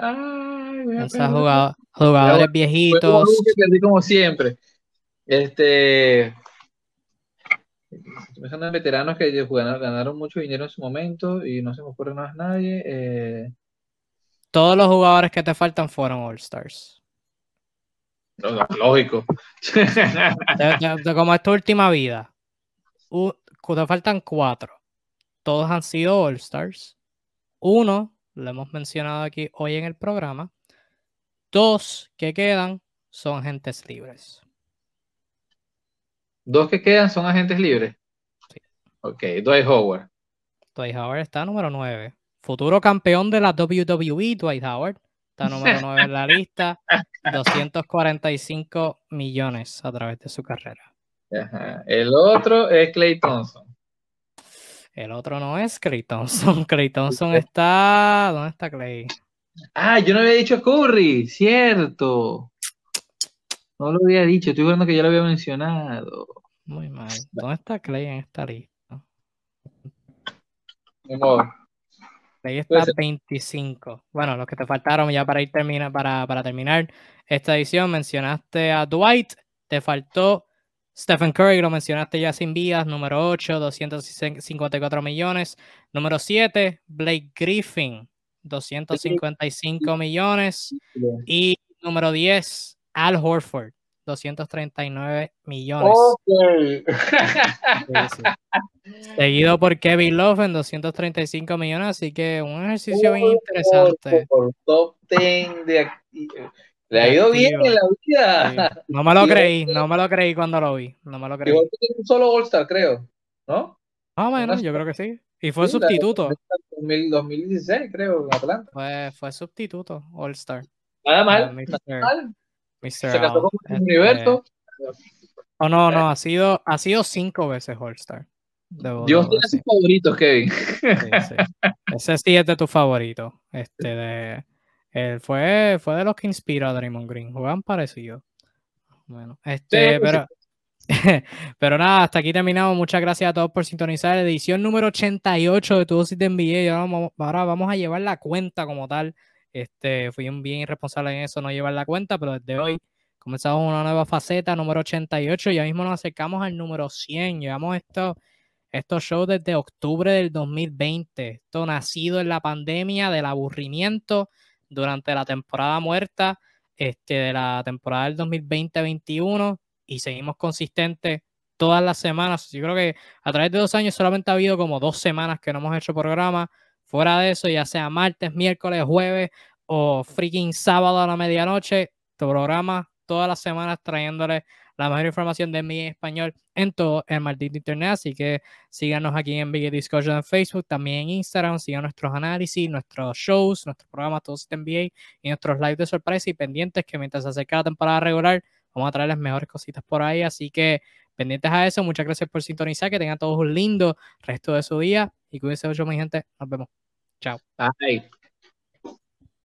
jugadores viejitos. Perdí como siempre. Este. En veteranos que ganaron mucho dinero en su momento y no se me ocurre más nadie. Eh. Todos los jugadores que te faltan fueron All Stars. lógico. como es tu última vida, te faltan cuatro. Todos han sido All Stars. Uno lo hemos mencionado aquí hoy en el programa. Dos que quedan son agentes libres. Dos que quedan son agentes libres. Sí. Ok, Dwight Howard. Dwight Howard está número 9. Futuro campeón de la WWE, Dwight Howard. Está número (laughs) 9 en la lista. 245 millones a través de su carrera. El otro es Clay Thompson. El otro no es Clay Thompson. (laughs) Clay Thompson está. ¿Dónde está Clay? Ah, yo no había dicho Curry, cierto. No lo había dicho, estoy viendo que ya lo había mencionado. Muy mal. ¿Dónde está Clay en esta lista? Clay está 25. Bueno, los que te faltaron ya para ir termina, para, para terminar esta edición, mencionaste a Dwight, te faltó Stephen Curry, lo mencionaste ya sin vías, número 8, 254 millones. Número 7, Blake Griffin, 255 millones. Y número 10, Al Horford, 239 millones. (laughs) Seguido por Kevin Love en 235 millones, así que un ejercicio bien interesante. Por top 10 de le ha ido bien en la vida. No me lo (laughs) creí, no me lo creí cuando lo vi. No me lo creí. Igual que un solo All-Star, creo. ¿No? Ah, bueno, yo creo que sí. Y fue sustituto. 2016, creo, en Atlanta. Fue, fue sustituto, All-Star. Nada mal. Mr. Se casó con este... Universo. Oh, no, no, ha sido, ha sido cinco veces All-Star. Dios tiene sus favoritos, Kevin. Sí, Ese sí es de tu favorito. Este de fue, fue de los que inspiró a Draymond Green. Juegan parecido. Bueno, este, pero, (laughs) pero nada, hasta aquí terminamos. Muchas gracias a todos por sintonizar. Edición número 88 de Tu Dosis de NBA. Y ahora vamos, ahora vamos a llevar la cuenta como tal. Este, fui un bien irresponsable en eso, no llevar la cuenta, pero desde hoy comenzamos una nueva faceta, número 88. Ya mismo nos acercamos al número 100. Llevamos esto, estos shows desde octubre del 2020. Esto nacido en la pandemia, del aburrimiento durante la temporada muerta este, de la temporada del 2020-21 y seguimos consistentes todas las semanas. Yo creo que a través de dos años solamente ha habido como dos semanas que no hemos hecho programa. Fuera de eso, ya sea martes, miércoles, jueves o freaking sábado a la medianoche, tu programa todas las semanas trayéndole la mejor información de en español en todo el maldito internet. Así que síganos aquí en Big Discussion en Facebook, también en Instagram, sigan nuestros análisis, nuestros shows, nuestros programas todos NBA y nuestros lives de sorpresa y pendientes que mientras se acerca la temporada regular vamos a traerles mejores cositas por ahí. Así que pendientes a eso, muchas gracias por sintonizar, que tengan todos un lindo resto de su día y cuídense mucho mi gente. Nos vemos. Chao. Bye.